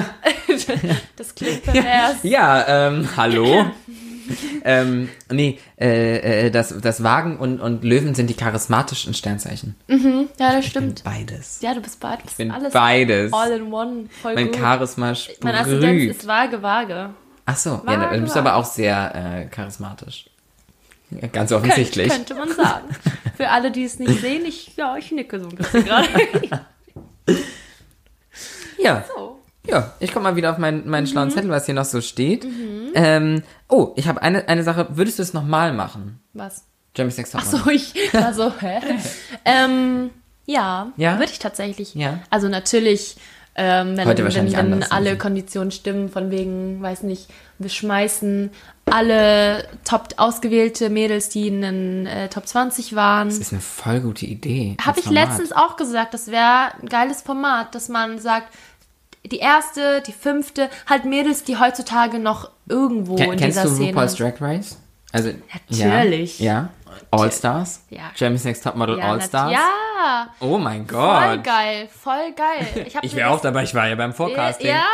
[SPEAKER 3] das klingt pervers.
[SPEAKER 2] Ja, ähm, hallo. ähm, nee, äh, äh, das, das Wagen und, und Löwen sind die charismatischen Sternzeichen.
[SPEAKER 3] Ja, das
[SPEAKER 2] Ich bin
[SPEAKER 3] stimmt.
[SPEAKER 2] beides.
[SPEAKER 3] Ja, du bist beides.
[SPEAKER 2] Ich bin
[SPEAKER 3] alles
[SPEAKER 2] beides.
[SPEAKER 3] all in one. Voll
[SPEAKER 2] Mein
[SPEAKER 3] gut.
[SPEAKER 2] Charisma
[SPEAKER 3] mein Aszendenz
[SPEAKER 2] sprüht.
[SPEAKER 3] ist vage, vage.
[SPEAKER 2] Ach so, ja,
[SPEAKER 3] Waage,
[SPEAKER 2] du bist
[SPEAKER 3] Waage.
[SPEAKER 2] aber auch sehr äh, charismatisch. Ja, Ganz
[SPEAKER 3] Könnt,
[SPEAKER 2] offensichtlich.
[SPEAKER 3] könnte man sagen. Für alle, die es nicht sehen, ich, ja, ich nicke so ein bisschen gerade.
[SPEAKER 2] Ja,
[SPEAKER 3] so.
[SPEAKER 2] ja, ich komme mal wieder auf meinen, meinen schlauen
[SPEAKER 3] Mhm.
[SPEAKER 2] Zettel, was hier noch so steht. Ähm, oh, ich habe eine, eine Sache. Würdest du es nochmal machen?
[SPEAKER 3] Was?
[SPEAKER 2] Jeremy Sex
[SPEAKER 3] Ach so, ich war so, hä? ähm, ja,
[SPEAKER 2] Ja?
[SPEAKER 3] würde ich tatsächlich.
[SPEAKER 2] Ja.
[SPEAKER 3] Also natürlich, ähm, wenn,
[SPEAKER 2] Heute
[SPEAKER 3] wenn,
[SPEAKER 2] wahrscheinlich
[SPEAKER 3] wenn
[SPEAKER 2] anders,
[SPEAKER 3] alle
[SPEAKER 2] also.
[SPEAKER 3] Konditionen stimmen, von wegen, weiß nicht, wir schmeißen alle top ausgewählte Mädels, die in den äh, Top 20 waren.
[SPEAKER 2] Das ist eine voll gute Idee.
[SPEAKER 3] Habe ich
[SPEAKER 2] Format.
[SPEAKER 3] letztens auch gesagt, das wäre ein geiles Format, dass man sagt, die erste, die fünfte, halt Mädels, die heutzutage noch irgendwo
[SPEAKER 2] Ken,
[SPEAKER 3] in
[SPEAKER 2] kennst
[SPEAKER 3] dieser
[SPEAKER 2] du
[SPEAKER 3] Szene.
[SPEAKER 2] RuPaul's Drag Race? Also,
[SPEAKER 3] Natürlich.
[SPEAKER 2] Ja. ja. All Stars?
[SPEAKER 3] Ja.
[SPEAKER 2] Germany's Next Topmodel
[SPEAKER 3] Ja,
[SPEAKER 2] All
[SPEAKER 3] nat-
[SPEAKER 2] Stars?
[SPEAKER 3] Ja,
[SPEAKER 2] Oh mein
[SPEAKER 3] voll
[SPEAKER 2] Gott.
[SPEAKER 3] geil, voll geil.
[SPEAKER 2] Ich
[SPEAKER 3] mir
[SPEAKER 2] wäre auch dabei, ich war ja beim Forecasting.
[SPEAKER 3] Ja,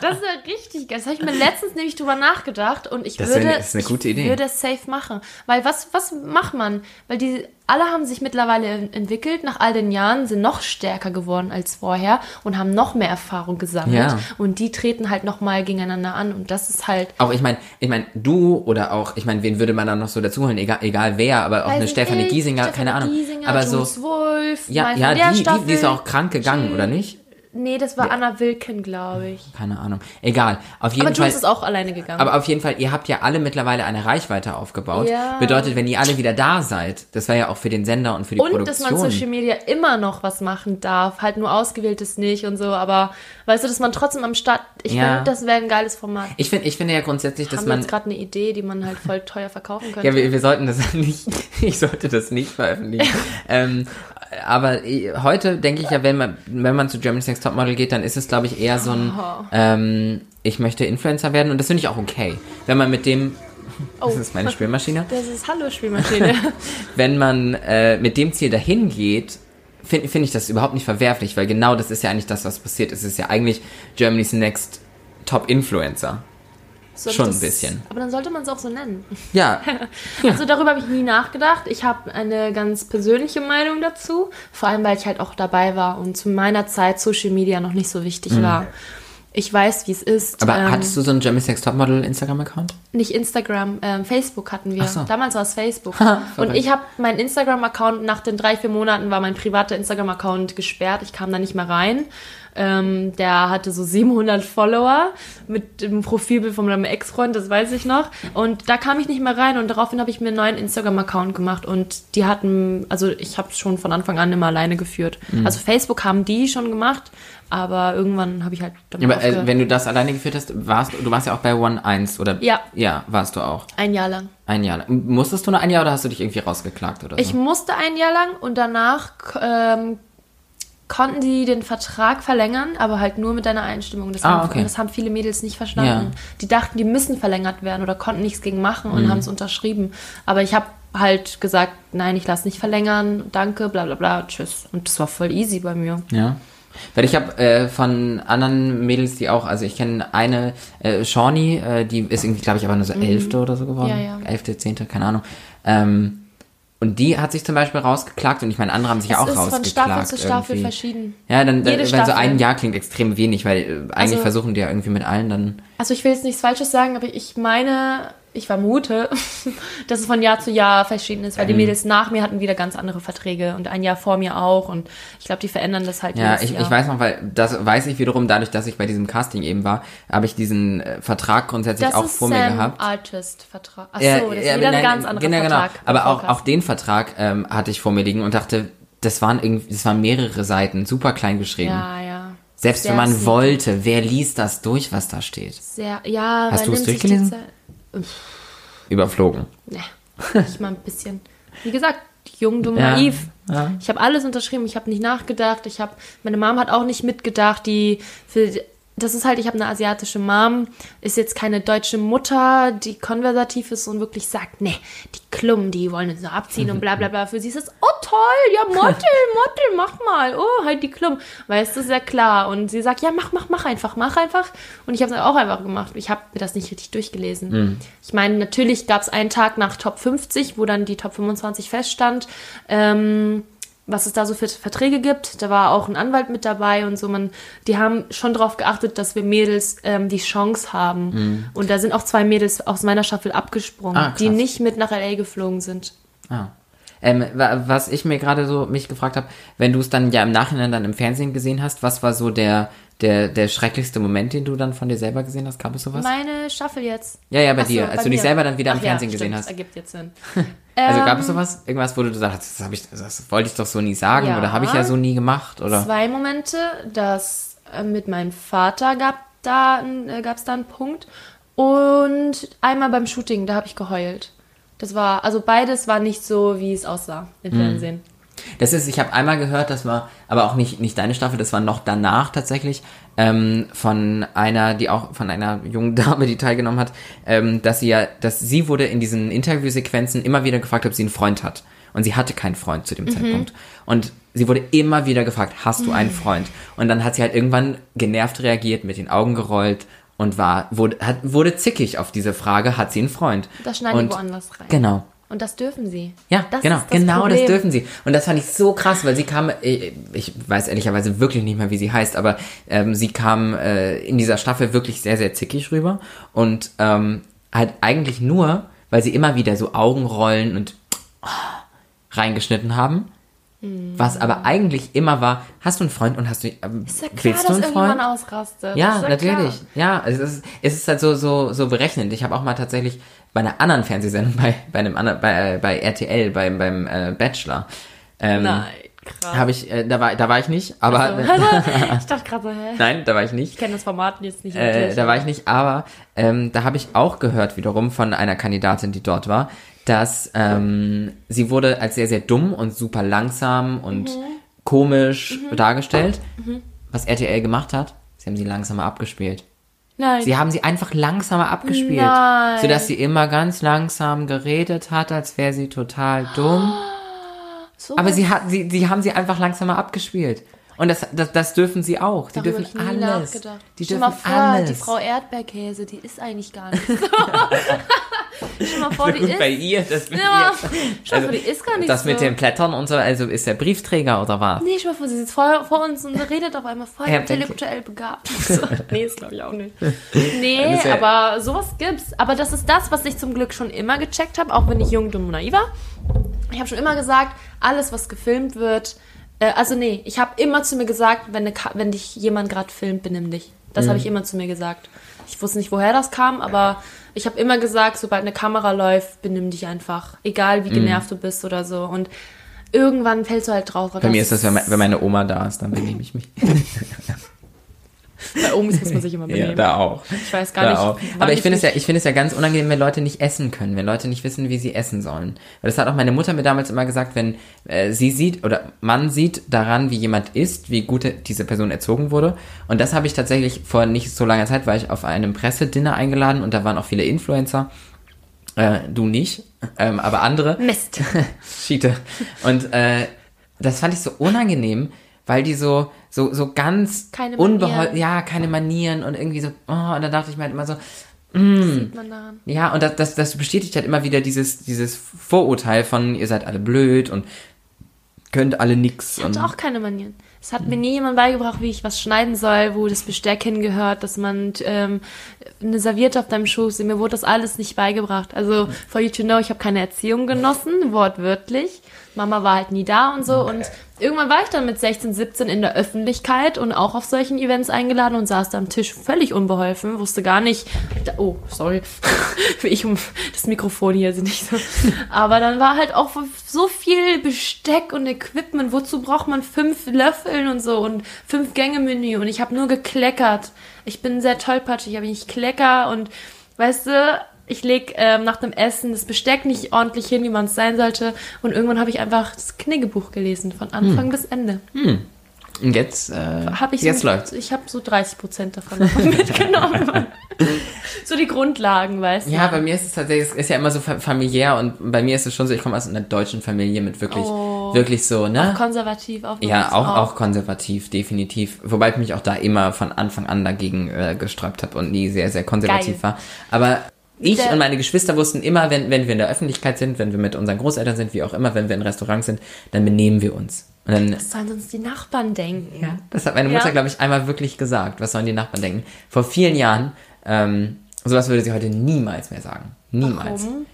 [SPEAKER 3] das ist ja richtig geil. Das habe ich mir letztens nämlich drüber nachgedacht und ich
[SPEAKER 2] Das
[SPEAKER 3] würde,
[SPEAKER 2] wär- ist eine gute
[SPEAKER 3] ich
[SPEAKER 2] Idee.
[SPEAKER 3] würde es safe machen. Weil was, was macht man? Weil die alle haben sich mittlerweile en- entwickelt, nach all den Jahren, sind noch stärker geworden als vorher und haben noch mehr Erfahrung gesammelt.
[SPEAKER 2] Ja.
[SPEAKER 3] Und die treten halt nochmal gegeneinander an und das ist halt.
[SPEAKER 2] Auch ich meine, ich meine, du oder auch, ich meine, wen würde man dann noch so dazuholen, egal, egal wer, aber auch
[SPEAKER 3] Weiß
[SPEAKER 2] eine Stefanie Giesinger,
[SPEAKER 3] Stefanie
[SPEAKER 2] keine Ahnung.
[SPEAKER 3] Giesinger,
[SPEAKER 2] aber so,
[SPEAKER 3] Jules Wolf,
[SPEAKER 2] ja, ja, die, die, die ist auch krank gegangen,
[SPEAKER 3] Jill.
[SPEAKER 2] oder nicht?
[SPEAKER 3] Nee, das war Anna Wilken, glaube ich.
[SPEAKER 2] Keine Ahnung. Egal. Auf jeden
[SPEAKER 3] Aber
[SPEAKER 2] Fall.
[SPEAKER 3] Jules ist auch alleine gegangen.
[SPEAKER 2] Aber auf jeden Fall, ihr habt ja alle mittlerweile eine Reichweite aufgebaut.
[SPEAKER 3] Ja.
[SPEAKER 2] Bedeutet, wenn ihr alle wieder da seid, das wäre ja auch für den Sender und für die
[SPEAKER 3] Und dass man
[SPEAKER 2] Produktion.
[SPEAKER 3] Social Media immer noch was machen darf, halt nur ausgewähltes nicht und so, aber weißt du, dass man trotzdem am Start, ich
[SPEAKER 2] Ja.
[SPEAKER 3] finde, das wäre ein geiles Format.
[SPEAKER 2] ich finde, ich finde ja grundsätzlich, dass
[SPEAKER 3] Haben
[SPEAKER 2] man
[SPEAKER 3] jetzt gerade eine Idee, die man halt voll teuer verkaufen könnte?
[SPEAKER 2] Ja, wir, wir sollten das nicht, ich sollte das nicht veröffentlichen. ähm, aber eh, heute denke ich ja, wenn man, wenn man zu Germany's Next Topmodel geht, dann ist es, glaube ich, eher so ein,
[SPEAKER 3] Oh.
[SPEAKER 2] ähm, ich möchte Influencer werden und das finde ich auch okay. Wenn man mit dem, das
[SPEAKER 3] Oh.
[SPEAKER 2] ist meine Spielmaschine,
[SPEAKER 3] das ist Hallo-Spielmaschine.
[SPEAKER 2] wenn man äh, mit dem Ziel dahin geht, finde find ich das überhaupt nicht verwerflich, weil genau das ist ja eigentlich das, was passiert. Es ist ja eigentlich Germany's Next Top Influencer.
[SPEAKER 3] Sollte
[SPEAKER 2] Schon ein
[SPEAKER 3] das-
[SPEAKER 2] bisschen.
[SPEAKER 3] Aber dann sollte man es auch so nennen.
[SPEAKER 2] Ja,
[SPEAKER 3] Also darüber habe ich nie nachgedacht. Ich habe eine ganz persönliche Meinung dazu. Vor allem, weil ich halt auch dabei war und zu meiner Zeit Social Media noch nicht so wichtig war. Ich weiß, wie es ist.
[SPEAKER 2] Mhm. aber
[SPEAKER 3] ähm,
[SPEAKER 2] hattest du so einen Germany's Next Topmodel Instagram-Account?
[SPEAKER 3] Nicht Instagram, ähm, Facebook hatten wir.
[SPEAKER 2] So.
[SPEAKER 3] Damals war es Facebook. Und ich habe meinen Instagram-Account, nach den drei, vier Monaten war mein privater Instagram-Account gesperrt. Ich kam da nicht mehr rein. Ähm, der hatte so 700 Follower mit dem Profilbild von meinem Ex-Freund, das weiß ich noch. Und da kam ich nicht mehr rein und daraufhin habe ich mir einen neuen Instagram-Account gemacht und die hatten, also ich habe schon von Anfang an immer alleine geführt.
[SPEAKER 2] Mhm.
[SPEAKER 3] Also Facebook haben die schon gemacht, aber irgendwann habe ich halt damit
[SPEAKER 2] Ja, aber äh, wenn du das alleine geführt hast, warst du warst ja auch bei One 1 oder?
[SPEAKER 3] Ja.
[SPEAKER 2] Ja, warst du auch.
[SPEAKER 3] Ein Jahr lang.
[SPEAKER 2] Ein Jahr lang. Musstest du nur ein Jahr oder hast du dich irgendwie rausgeklagt oder so?
[SPEAKER 3] Ich musste ein Jahr lang und danach ähm, konnten die den Vertrag verlängern, aber halt nur mit deiner Einstimmung. Das,
[SPEAKER 2] Ah,
[SPEAKER 3] haben,
[SPEAKER 2] okay.
[SPEAKER 3] das haben viele Mädels nicht verstanden.
[SPEAKER 2] Ja. Mhm.
[SPEAKER 3] Die dachten, die müssen verlängert werden oder konnten nichts gegen machen und haben es unterschrieben. Aber ich habe halt gesagt, nein, ich lasse nicht verlängern, danke, bla bla bla, tschüss. Und das war voll easy bei mir.
[SPEAKER 2] Ja. Weil ich habe äh, von anderen Mädels, die auch, also ich kenne eine, äh, Shawnee, äh, die ist irgendwie, glaube ich, aber nur so Elfte oder so geworden.
[SPEAKER 3] Mhm. Ja, ja.
[SPEAKER 2] Elfte, Zehnte, keine Ahnung. Ähm, und die hat sich zum Beispiel rausgeklagt und ich meine, andere haben sich ja auch
[SPEAKER 3] es ist
[SPEAKER 2] rausgeklagt.
[SPEAKER 3] von Staffel zu Staffel
[SPEAKER 2] irgendwie.
[SPEAKER 3] verschieden.
[SPEAKER 2] Ja, dann,
[SPEAKER 3] Jede
[SPEAKER 2] wenn so
[SPEAKER 3] Staffel.
[SPEAKER 2] ein Jahr klingt extrem wenig, weil äh, eigentlich
[SPEAKER 3] Also-
[SPEAKER 2] versuchen die ja irgendwie mit allen dann.
[SPEAKER 3] Also ich will jetzt nichts Falsches sagen, aber ich meine, ich vermute, dass es von Jahr zu Jahr verschieden ist, weil die Mädels nach mir hatten wieder ganz andere Verträge und ein Jahr vor mir auch und ich glaube, die verändern das halt
[SPEAKER 2] Ja, ich,
[SPEAKER 3] Jahr.
[SPEAKER 2] ich weiß noch, weil das weiß ich wiederum, dadurch, dass ich bei diesem Casting eben war, habe ich diesen äh, Vertrag grundsätzlich
[SPEAKER 3] das
[SPEAKER 2] auch vor mir
[SPEAKER 3] Sam
[SPEAKER 2] gehabt.
[SPEAKER 3] Artist Vertrag. Achso,
[SPEAKER 2] Ja,
[SPEAKER 3] das ist
[SPEAKER 2] ja,
[SPEAKER 3] wieder ein
[SPEAKER 2] nein,
[SPEAKER 3] ganz anderer
[SPEAKER 2] genau,
[SPEAKER 3] Vertrag.
[SPEAKER 2] Genau. Aber auch, auch den Vertrag ähm, hatte ich vor mir liegen und dachte, das waren irgendwie, das waren mehrere Seiten, super klein geschrieben.
[SPEAKER 3] Ja, ja.
[SPEAKER 2] Selbst
[SPEAKER 3] Sehr
[SPEAKER 2] wenn man wollte, wer liest das durch, was da steht?
[SPEAKER 3] Sehr, ja,
[SPEAKER 2] Hast du es durchgelesen? Überflogen.
[SPEAKER 3] Nee, nicht mal ein bisschen. Wie gesagt, jung, dumm,
[SPEAKER 2] Ja,
[SPEAKER 3] naiv.
[SPEAKER 2] ja.
[SPEAKER 3] Ich habe alles unterschrieben, ich habe nicht nachgedacht. Ich habe, meine Mom hat auch nicht mitgedacht. Die, für, das ist halt, ich habe eine asiatische Mom, ist jetzt keine deutsche Mutter, die konversativ ist und wirklich sagt, nee, die Klum, die wollen uns nur abziehen und bla bla bla. Für sie ist es, oh toll, ja, Model, Model, mach mal, oh, halt die Klum. Weißt du, sehr klar. Und sie sagt, ja, mach, mach, mach einfach, mach einfach. Und ich habe es auch einfach gemacht. Ich habe mir das nicht richtig durchgelesen. Ich meine, natürlich gab es einen Tag nach Top 50, wo dann die Top 25 feststand. Ähm, was es da so für Verträge gibt. Da war auch ein Anwalt mit dabei und so. Man, die haben schon darauf geachtet, dass wir Mädels ähm, die Chance haben. Und da sind auch zwei Mädels aus meiner Staffel abgesprungen,
[SPEAKER 2] Ah,
[SPEAKER 3] die nicht mit nach LA geflogen sind.
[SPEAKER 2] Ah. Ähm, wa- was ich mir gerade so mich gefragt habe, wenn du es dann ja im Nachhinein dann im Fernsehen gesehen hast, was war so der, der, der schrecklichste Moment, den du dann von dir selber gesehen hast? Gab es sowas?
[SPEAKER 3] Meine Staffel jetzt.
[SPEAKER 2] Ja, ja, bei
[SPEAKER 3] Ach so,
[SPEAKER 2] dir,
[SPEAKER 3] bei
[SPEAKER 2] als du dich
[SPEAKER 3] mir.
[SPEAKER 2] selber dann wieder im
[SPEAKER 3] Ach
[SPEAKER 2] Fernsehen
[SPEAKER 3] ja,
[SPEAKER 2] gesehen hast.
[SPEAKER 3] ergibt jetzt Sinn.
[SPEAKER 2] Also gab
[SPEAKER 3] Ähm,
[SPEAKER 2] es sowas? Irgendwas, wo du gesagt hast, das, ich, das wollte ich doch so nie sagen
[SPEAKER 3] Ja.
[SPEAKER 2] oder habe ich ja so nie gemacht oder?
[SPEAKER 3] Zwei Momente, das äh, mit meinem Vater gab da, äh, gab's da einen Punkt und einmal beim Shooting, da habe ich geheult. Das war, also beides war nicht so, wie es aussah im Fernsehen.
[SPEAKER 2] Das ist, ich habe einmal gehört, das war aber auch nicht, nicht deine Staffel, das war noch danach tatsächlich, ähm, von einer, die auch, von einer jungen Dame, die teilgenommen hat, ähm, dass sie ja, dass sie wurde in diesen Interviewsequenzen immer wieder gefragt, ob sie einen Freund hat. Und sie hatte keinen Freund zu dem
[SPEAKER 3] Mhm.
[SPEAKER 2] Zeitpunkt. Und sie wurde immer wieder gefragt, hast du einen Freund? Und dann hat sie halt irgendwann genervt reagiert, mit den Augen gerollt und war, wurde, hat, wurde zickig auf diese Frage, hat sie einen Freund?
[SPEAKER 3] Das schneiden woanders rein.
[SPEAKER 2] Genau.
[SPEAKER 3] Und das dürfen sie.
[SPEAKER 2] Ja,
[SPEAKER 3] das
[SPEAKER 2] genau,
[SPEAKER 3] ist das
[SPEAKER 2] genau
[SPEAKER 3] Problem.
[SPEAKER 2] das dürfen sie. Und das fand ich so krass, weil sie kam, ich, ich weiß ehrlicherweise wirklich nicht mehr, wie sie heißt, aber ähm, sie kam äh, in dieser Staffel wirklich sehr, sehr zickig rüber und ähm, halt eigentlich nur, weil sie immer wieder so Augenrollen und reingeschnitten haben. Was aber eigentlich immer war, hast du einen Freund und hast du, ähm,
[SPEAKER 3] Ist ja klar,
[SPEAKER 2] willst du
[SPEAKER 3] dass
[SPEAKER 2] einen
[SPEAKER 3] irgendjemand
[SPEAKER 2] Freund?
[SPEAKER 3] ausrastet.
[SPEAKER 2] Ja,
[SPEAKER 3] ja
[SPEAKER 2] natürlich. Ja, es ist, es ist halt so, so, so berechnend. Ich habe auch mal tatsächlich bei einer anderen Fernsehsendung, bei, bei einem anderen, bei, äh, bei RTL, beim, beim äh, Bachelor, ähm,
[SPEAKER 3] Klar. Nein, krass.
[SPEAKER 2] habe ich, äh, da war, da war ich nicht, aber
[SPEAKER 3] Also, ich dachte gerade so, hä?
[SPEAKER 2] nein, da war ich nicht.
[SPEAKER 3] Ich kenne das Format jetzt nicht
[SPEAKER 2] Äh, da war ich nicht, aber ähm, da habe ich auch gehört wiederum von einer Kandidatin, die dort war, dass ähm, sie wurde als sehr, sehr dumm und super langsam und
[SPEAKER 3] Mhm.
[SPEAKER 2] komisch dargestellt. Was RTL gemacht hat, sie haben sie langsamer abgespielt.
[SPEAKER 3] Nein.
[SPEAKER 2] Sie haben sie einfach langsamer abgespielt,
[SPEAKER 3] Nein.
[SPEAKER 2] sodass sie immer ganz langsam geredet hat, als wäre sie total dumm.
[SPEAKER 3] so
[SPEAKER 2] Aber sie hat, sie, sie haben sie einfach langsamer abgespielt. Und das, das, das dürfen sie auch. Die
[SPEAKER 3] Darüber
[SPEAKER 2] dürfen
[SPEAKER 3] ich nie
[SPEAKER 2] alles.
[SPEAKER 3] nachgedacht.
[SPEAKER 2] Die
[SPEAKER 3] Stell
[SPEAKER 2] dürfen
[SPEAKER 3] mal vor,
[SPEAKER 2] alles.
[SPEAKER 3] die Frau Erdbeerkäse, die ist eigentlich gar nicht so. Stell mal vor, die ist.
[SPEAKER 2] Bei ihr, das mit
[SPEAKER 3] Ja,
[SPEAKER 2] ihr.
[SPEAKER 3] stell mal vor, die ist gar nicht
[SPEAKER 2] Das
[SPEAKER 3] so.
[SPEAKER 2] mit den Blättern und so, also ist der Briefträger oder was?
[SPEAKER 3] Nee, stell mal vor, sie sitzt vor, vor uns und redet auf einmal voll
[SPEAKER 2] Ja,
[SPEAKER 3] intellektuell begabt. So. Nee, das glaube ich auch nicht. Nee,
[SPEAKER 2] ja-
[SPEAKER 3] aber sowas gibt's. Aber das ist das, was ich zum Glück schon immer gecheckt habe, auch wenn ich jung, dumm und naiv war. Ich habe schon immer gesagt, alles, was gefilmt wird, äh, also nee, ich habe immer zu mir gesagt, wenn, Ka- wenn dich jemand gerade filmt, benimm dich. Das habe ich immer zu mir gesagt. Ich wusste nicht, woher das kam, aber ich habe immer gesagt, sobald eine Kamera läuft, benimm dich einfach. Egal, wie genervt du bist oder so. Und irgendwann fällst du halt drauf.
[SPEAKER 2] Bei mir ist das, wenn meine Oma da ist, dann benehme ich mich.
[SPEAKER 3] Bei Omis muss man sich immer benehmen.
[SPEAKER 2] Ja, da auch.
[SPEAKER 3] Ich weiß gar
[SPEAKER 2] Da
[SPEAKER 3] nicht.
[SPEAKER 2] auch. Aber ich finde es ja, ich finde es ja ganz unangenehm, wenn Leute nicht essen können, wenn Leute nicht wissen, wie sie essen sollen. Weil das hat auch meine Mutter mir damals immer gesagt, wenn äh, sie sieht oder man sieht daran, wie jemand isst, wie gut diese Person erzogen wurde. Und das habe ich tatsächlich vor nicht so langer Zeit, war ich auf einem Pressedinner eingeladen und da waren auch viele Influencer. Äh, du nicht, ähm, aber andere.
[SPEAKER 3] Mist.
[SPEAKER 2] Schiete. Und äh, das fand ich so unangenehm, weil die so, so, so ganz
[SPEAKER 3] Keine
[SPEAKER 2] unbehol
[SPEAKER 3] Manieren.
[SPEAKER 2] ja, keine Manieren und irgendwie so, oh, und da dachte ich mir halt immer so,
[SPEAKER 3] Sieht man daran.
[SPEAKER 2] ja, und das, das, das bestätigt halt immer wieder dieses, dieses Vorurteil von, ihr seid alle blöd und könnt alle nix.
[SPEAKER 3] Ich
[SPEAKER 2] Und,
[SPEAKER 3] hatte auch keine Manieren. Es hat mir nie jemand beigebracht, wie ich was schneiden soll, wo das Besteck hingehört, dass man ähm, eine Serviette auf deinem Schoß, mir wurde das alles nicht beigebracht. Also, for you to know, ich habe keine Erziehung genossen, wortwörtlich. Mama war halt nie da und so. Und irgendwann war ich dann mit 16, 17 in der Öffentlichkeit und auch auf solchen Events eingeladen und saß da am Tisch völlig unbeholfen, wusste gar nicht, oh, sorry, ich um das Mikrofon hier sind nicht so. Aber dann war halt auch so viel Besteck und Equipment. Wozu braucht man fünf Löffeln und so und fünf Gänge Menü? Und ich habe nur gekleckert. Ich bin sehr tollpatschig, aber ich klecker und weißt du, ich leg ähm, nach dem Essen das Besteck nicht ordentlich hin, wie man es sein sollte. Und irgendwann habe ich einfach das Kniggebuch gelesen, von Anfang bis Ende.
[SPEAKER 2] und jetzt, äh,
[SPEAKER 3] Hab ich
[SPEAKER 2] jetzt
[SPEAKER 3] so,
[SPEAKER 2] läuft's.
[SPEAKER 3] Ich habe so 30 Prozent davon mitgenommen. so die Grundlagen, weißt du?
[SPEAKER 2] Ja, bei mir ist es tatsächlich, es ist ja immer so fa- familiär und bei mir ist es schon so, ich komme aus einer deutschen Familie mit wirklich,
[SPEAKER 3] Oh.
[SPEAKER 2] wirklich so, ne?
[SPEAKER 3] Konservativ auf
[SPEAKER 2] Ja, auch, auch konservativ, definitiv. Wobei ich mich auch da immer von Anfang an dagegen äh, gesträubt habe und nie sehr, sehr konservativ
[SPEAKER 3] Geil.
[SPEAKER 2] war. Aber ich
[SPEAKER 3] Der-
[SPEAKER 2] und meine Geschwister wussten immer, wenn, wenn wir in der Öffentlichkeit sind, wenn wir mit unseren Großeltern sind, wie auch immer, wenn wir in Restaurants sind, dann benehmen wir uns. Und dann,
[SPEAKER 3] Was sollen sonst die Nachbarn denken?
[SPEAKER 2] ja, das hat meine Mutter,
[SPEAKER 3] Ja.
[SPEAKER 2] glaube ich, einmal wirklich gesagt. Was sollen die Nachbarn denken? Vor vielen Jahren, ähm, sowas würde sie heute niemals mehr sagen. Niemals.
[SPEAKER 3] Warum?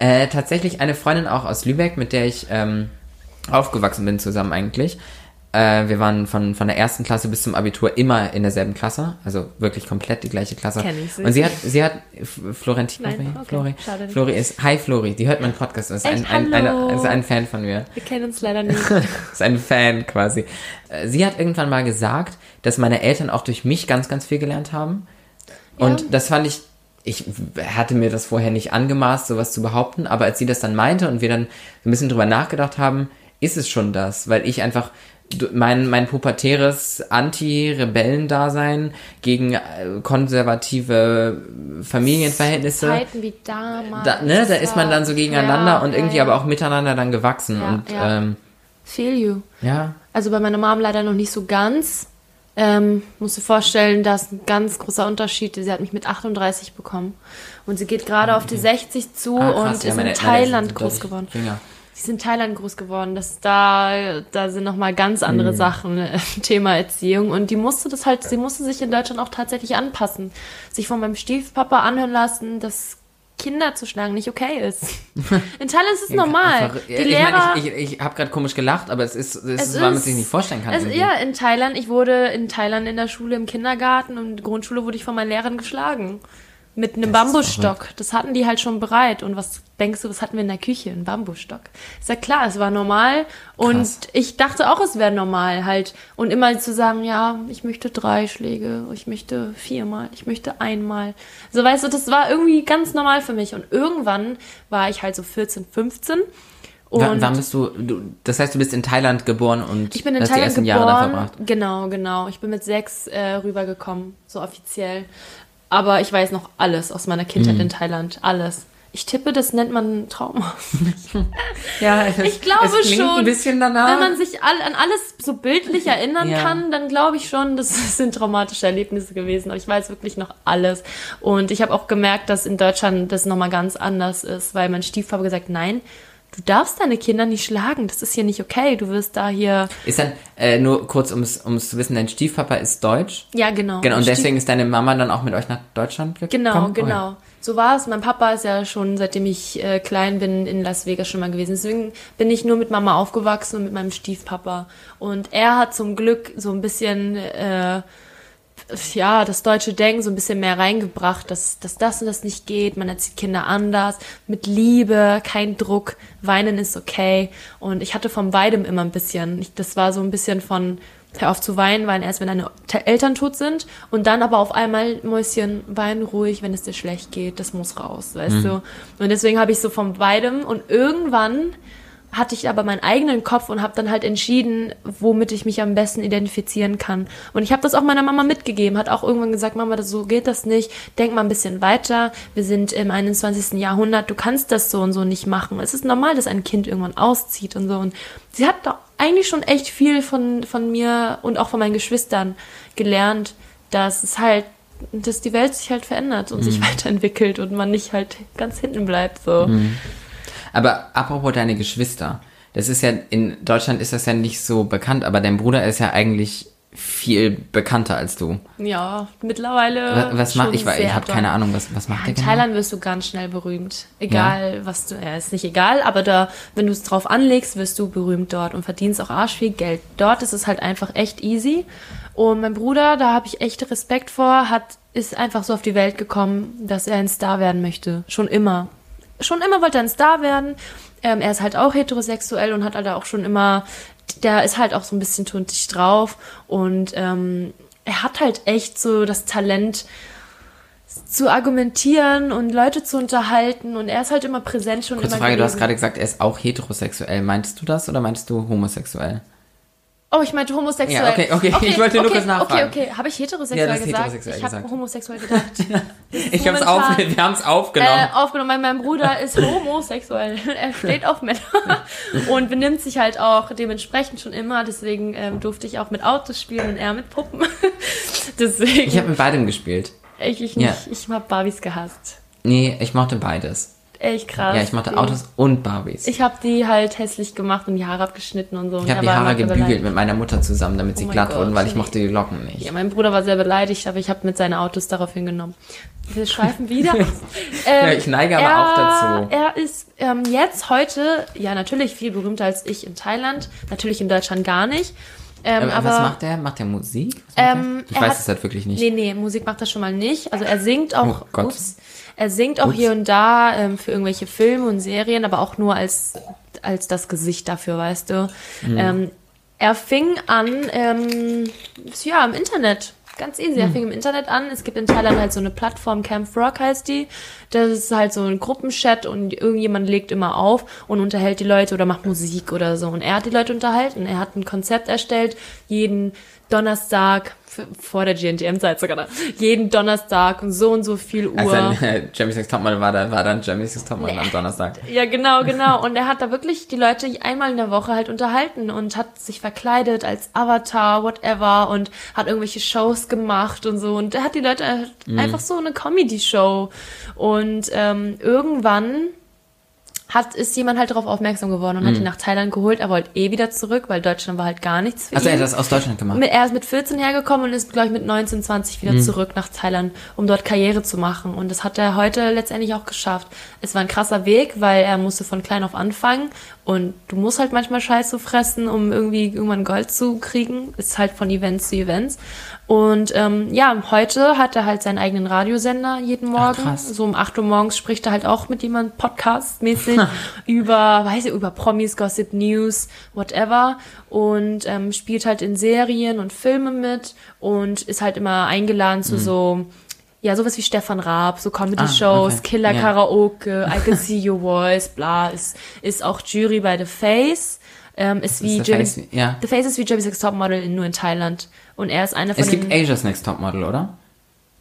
[SPEAKER 2] Äh, tatsächlich eine Freundin auch aus Lübeck, mit der ich ähm, aufgewachsen bin zusammen eigentlich. Äh, wir waren von, von der ersten Klasse bis zum Abitur immer in derselben Klasse, also wirklich komplett die gleiche Klasse.
[SPEAKER 3] Kenn ich.
[SPEAKER 2] Und sie hat, sie hat Florentin,
[SPEAKER 3] Nein, okay,
[SPEAKER 2] Flori,
[SPEAKER 3] schade.
[SPEAKER 2] Flori ist, hi Flori, die hört meinen Podcast, ist ein,
[SPEAKER 3] Echt?
[SPEAKER 2] ein,
[SPEAKER 3] Hallo.
[SPEAKER 2] eine, ist ein Fan von mir
[SPEAKER 3] Wir kennen uns leider nicht.
[SPEAKER 2] ist ein Fan quasi. Äh, Sie hat irgendwann mal gesagt, dass meine Eltern auch durch mich ganz, ganz viel gelernt haben. Und
[SPEAKER 3] Ja.
[SPEAKER 2] das fand ich, ich hatte mir das vorher nicht angemaßt, sowas zu behaupten, aber als sie das dann meinte und wir dann ein bisschen drüber nachgedacht haben, ist es schon das, weil ich einfach mein, mein pubertäres Anti-Rebellendasein gegen äh, konservative Familienverhältnisse.
[SPEAKER 3] Zeiten wie damals.
[SPEAKER 2] Da, ne, da ist man dann so gegeneinander
[SPEAKER 3] Ja,
[SPEAKER 2] und irgendwie
[SPEAKER 3] ja,
[SPEAKER 2] aber auch miteinander dann gewachsen.
[SPEAKER 3] Ja,
[SPEAKER 2] und
[SPEAKER 3] ja.
[SPEAKER 2] Ähm,
[SPEAKER 3] Feel you.
[SPEAKER 2] ja,
[SPEAKER 3] Also bei meiner Mom leider noch nicht so ganz. Ähm, musst du vorstellen, da ist ein ganz großer Unterschied. Sie hat mich mit 38 bekommen. Und sie geht gerade auf die 60 zu
[SPEAKER 2] Ah, krass,
[SPEAKER 3] und ist
[SPEAKER 2] meine-
[SPEAKER 3] in Thailand groß geworden.
[SPEAKER 2] jünger.
[SPEAKER 3] Sie ist in Thailand groß geworden. Das da, da sind nochmal ganz
[SPEAKER 2] Mhm.
[SPEAKER 3] andere Sachen äh, Thema Erziehung. Und die musste das halt, sie musste sich in Deutschland auch tatsächlich anpassen. Sich von meinem Stiefpapa anhören lassen, dass Kinder zu schlagen nicht okay ist. In Thailand ist es normal. Die
[SPEAKER 2] ich
[SPEAKER 3] Lehrer.
[SPEAKER 2] mein, ich, ich, ich habe gerade komisch gelacht, aber es ist, es ist,
[SPEAKER 3] Es
[SPEAKER 2] weil man
[SPEAKER 3] ist-
[SPEAKER 2] sich nicht vorstellen kann.
[SPEAKER 3] Es,
[SPEAKER 2] irgendwie.
[SPEAKER 3] ja, in Thailand. Ich wurde in Thailand in der Schule, im Kindergarten und in der Grundschule wurde ich von meinen Lehrern geschlagen. Mit einem
[SPEAKER 2] Das
[SPEAKER 3] Bambusstock. Das hatten die halt schon bereit. Und was denkst du, was hatten wir in der Küche? Ein Bambusstock. Ist ja klar, es war normal. Und
[SPEAKER 2] Krass.
[SPEAKER 3] ich dachte auch, es wäre normal halt. Und immer zu sagen, ja, ich möchte drei Schläge, ich möchte viermal, ich möchte einmal. So weißt du, das war irgendwie ganz normal für mich. Und irgendwann war ich halt so 14, 15. Und
[SPEAKER 2] Wann, wann bist du, du, das heißt, du bist in Thailand geboren und
[SPEAKER 3] ich bin in
[SPEAKER 2] hast die
[SPEAKER 3] Thailand
[SPEAKER 2] ersten Jahre da
[SPEAKER 3] geboren.
[SPEAKER 2] verbracht.
[SPEAKER 3] Genau, genau. Ich bin mit sechs äh, rübergekommen, so offiziell. Aber ich weiß noch alles aus meiner Kindheit
[SPEAKER 2] Mhm.
[SPEAKER 3] in Thailand. Alles. Ich tippe, das nennt man Trauma.
[SPEAKER 2] Ja,
[SPEAKER 3] Ich glaube
[SPEAKER 2] es klingt
[SPEAKER 3] schon.
[SPEAKER 2] ein bisschen danach.
[SPEAKER 3] Wenn man sich all, an alles so bildlich erinnern
[SPEAKER 2] Ja.
[SPEAKER 3] kann, dann glaube ich schon, das sind traumatische Erlebnisse gewesen. Aber ich weiß wirklich noch alles. Und ich habe auch gemerkt, dass in Deutschland das nochmal ganz anders ist, weil mein Stiefvater gesagt, nein, du darfst deine Kinder nicht schlagen. Das ist hier nicht okay. Du wirst da hier.
[SPEAKER 2] ist dann, äh, nur kurz, um es zu wissen, dein Stiefpapa ist deutsch.
[SPEAKER 3] Ja, genau.
[SPEAKER 2] Genau, und
[SPEAKER 3] Stief-
[SPEAKER 2] deswegen ist deine Mama dann auch mit euch nach Deutschland gekommen?
[SPEAKER 3] Genau,
[SPEAKER 2] Okay.
[SPEAKER 3] genau. So war es. Mein Papa ist ja schon, seitdem ich äh, klein bin, in Las Vegas schon mal gewesen. Deswegen bin ich nur mit Mama aufgewachsen und mit meinem Stiefpapa. Und er hat zum Glück so ein bisschen, äh, ja, das deutsche Denken so ein bisschen mehr reingebracht, dass, dass das und das nicht geht. Man erzieht Kinder anders, mit Liebe, kein Druck. Weinen ist okay. Und ich hatte von beidem immer ein bisschen. Ich, das war so ein bisschen von, hör auf zu weinen, weinen erst, wenn deine Te- Eltern tot sind. Und dann aber auf einmal, Mäuschen, wein ruhig, wenn es dir schlecht geht. Das muss raus, weißt du. Und deswegen habe ich so von beidem. Und irgendwann hatte ich aber meinen eigenen Kopf und habe dann halt entschieden, womit ich mich am besten identifizieren kann. Und ich habe das auch meiner Mama mitgegeben, hat auch irgendwann gesagt, Mama, das, so geht das nicht, denk mal ein bisschen weiter, wir sind im 21. Jahrhundert, du kannst das so und so nicht machen. Es ist normal, dass ein Kind irgendwann auszieht und so. Und sie hat da eigentlich schon echt viel von, von mir und auch von meinen Geschwistern gelernt, dass es halt, dass die Welt sich halt verändert und sich weiterentwickelt und man nicht halt ganz hinten bleibt, so.
[SPEAKER 2] Aber apropos deine Geschwister. Das ist ja, in Deutschland ist das ja nicht so bekannt, aber dein Bruder ist ja eigentlich viel bekannter als du.
[SPEAKER 3] Ja, mittlerweile.
[SPEAKER 2] Was, was macht, ich, ich
[SPEAKER 3] sehr
[SPEAKER 2] habe keine Ahnung, was, was macht
[SPEAKER 3] Ja,
[SPEAKER 2] der
[SPEAKER 3] in
[SPEAKER 2] genau?
[SPEAKER 3] Thailand wirst du ganz schnell berühmt. Egal, was du. Ja, ist nicht egal, aber da, wenn du es drauf anlegst, wirst du berühmt dort und verdienst auch arsch viel Geld. Dort ist es halt einfach echt easy. Und mein Bruder, da habe ich echt Respekt vor, hat, ist einfach so auf die Welt gekommen, dass er ein Star werden möchte. Schon immer. Schon immer wollte er ein Star werden. Ähm, er ist halt auch heterosexuell und hat halt auch schon immer, der ist halt auch so ein bisschen tuntig drauf und ähm, er hat halt echt so das Talent, zu argumentieren und Leute zu unterhalten und er ist halt immer präsent schon
[SPEAKER 2] Kurze
[SPEAKER 3] immer
[SPEAKER 2] Frage, du hast
[SPEAKER 3] gewesen.
[SPEAKER 2] gerade gesagt, er ist auch heterosexuell. Meintest du das oder meinst du homosexuell?
[SPEAKER 3] Oh, ich meinte homosexuell.
[SPEAKER 2] Ja, okay, okay, ich wollte nur
[SPEAKER 3] okay,
[SPEAKER 2] kurz nachfragen.
[SPEAKER 3] Okay, okay, habe ich heterosexuell
[SPEAKER 2] Ja, du hast
[SPEAKER 3] gesagt?
[SPEAKER 2] heterosexuell
[SPEAKER 3] ich habe homosexuell gedacht.
[SPEAKER 2] Ich hab's auf, wir haben's aufgenommen.
[SPEAKER 3] Äh, aufgenommen, weil mein Bruder ist homosexuell. er steht auf Männer und benimmt sich halt auch dementsprechend schon immer. Deswegen ähm, durfte ich auch mit Autos spielen und er mit Puppen. deswegen,
[SPEAKER 2] ich habe mit beidem gespielt.
[SPEAKER 3] ich, ich,
[SPEAKER 2] Ja.
[SPEAKER 3] nicht, ich habe Barbies gehasst.
[SPEAKER 2] Nee, ich mochte beides.
[SPEAKER 3] Echt krass.
[SPEAKER 2] Ja, ich mochte
[SPEAKER 3] Die-
[SPEAKER 2] Autos und Barbies. Ich,
[SPEAKER 3] Ich habe die halt hässlich gemacht und die Haare abgeschnitten und so. Und
[SPEAKER 2] habe
[SPEAKER 3] er
[SPEAKER 2] die Haare gebügelt mit meiner Mutter zusammen, damit sie
[SPEAKER 3] Oh mein
[SPEAKER 2] glatt
[SPEAKER 3] Gott,
[SPEAKER 2] wurden, weil ich mochte die Locken nicht.
[SPEAKER 3] Ja, mein Bruder war sehr beleidigt, aber ich habe mit seinen Autos darauf hingenommen. Wir schweifen wieder. ähm,
[SPEAKER 2] Ja, ich neige aber
[SPEAKER 3] er,
[SPEAKER 2] auch dazu.
[SPEAKER 3] Er ist ähm, jetzt heute, ja, natürlich viel berühmter als ich in Thailand, natürlich in Deutschland gar nicht. Ähm,
[SPEAKER 2] Ähm,
[SPEAKER 3] aber
[SPEAKER 2] was macht der? Macht der Musik? Macht
[SPEAKER 3] Ähm,
[SPEAKER 2] der? Ich
[SPEAKER 3] er
[SPEAKER 2] weiß es halt wirklich nicht.
[SPEAKER 3] Nee, nee, Musik macht er schon mal nicht. Also er singt auch,
[SPEAKER 2] Oh Gott.
[SPEAKER 3] ups, er singt auch
[SPEAKER 2] Ups.
[SPEAKER 3] hier und da ähm, für irgendwelche Filme und Serien, aber auch nur als, als das Gesicht dafür, weißt du.
[SPEAKER 2] Mhm.
[SPEAKER 3] Ähm, er fing an, ähm, ja, im Internet ganz easy. Er fing im Internet an. Es gibt in Thailand halt so eine Plattform, Camp Rock heißt die. Das ist halt so ein Gruppenchat und irgendjemand legt immer auf und unterhält die Leute oder macht Musik oder so. Und er hat die Leute unterhalten. Er hat ein Konzept erstellt, jeden Donnerstag, vor der GNTM-Zeit sogar, noch, jeden Donnerstag um so und so viel Uhr.
[SPEAKER 2] Also äh, Jeremy Topmodel war da, war dann Jeremy Sex Topmodel am Donnerstag.
[SPEAKER 3] Ja, genau, genau. Und er hat da wirklich die Leute einmal in der Woche halt unterhalten und hat sich verkleidet als Avatar, whatever, und hat irgendwelche Shows gemacht und so. Und er hat die Leute halt einfach so eine Comedy-Show. Und ähm, irgendwann hat, ist jemand halt darauf aufmerksam geworden und hat ihn nach Thailand geholt. Er wollte eh wieder zurück, weil Deutschland war halt gar nichts für
[SPEAKER 2] Also
[SPEAKER 3] ihn.
[SPEAKER 2] er hat das aus Deutschland gemacht.
[SPEAKER 3] Mit- Er ist mit 14 hergekommen und ist, glaube ich, mit 19, 20 wieder zurück nach Thailand, um dort Karriere zu machen. Und das hat er heute letztendlich auch geschafft. Es war ein krasser Weg, weil er musste von klein auf anfangen. Und du musst halt manchmal Scheiße fressen, um irgendwie irgendwann Gold zu kriegen. Ist halt von Events zu Events. Und ähm, ja, heute hat er halt seinen eigenen Radiosender jeden Morgen.
[SPEAKER 2] krass.
[SPEAKER 3] so um 8 Uhr morgens spricht er halt auch mit jemandem Podcast-mäßig über, weiß ich, über Promis, Gossip News, whatever. Und ähm, spielt halt in Serien und Filme mit und ist halt immer eingeladen zu so, ja, sowas wie Stefan Raab, so Comedy-Shows,
[SPEAKER 2] okay.
[SPEAKER 3] Killer
[SPEAKER 2] Ja.
[SPEAKER 3] Karaoke, I Can See Your Voice, bla, ist, ist auch Jury bei The Face. Ähm, ist wie
[SPEAKER 2] The
[SPEAKER 3] Jeremy-
[SPEAKER 2] Face, ja.
[SPEAKER 3] The Face ist wie Jeremy Sex Topmodel in, nur in Thailand. Und er ist einer von
[SPEAKER 2] Es gibt. Asia's Next Topmodel, oder?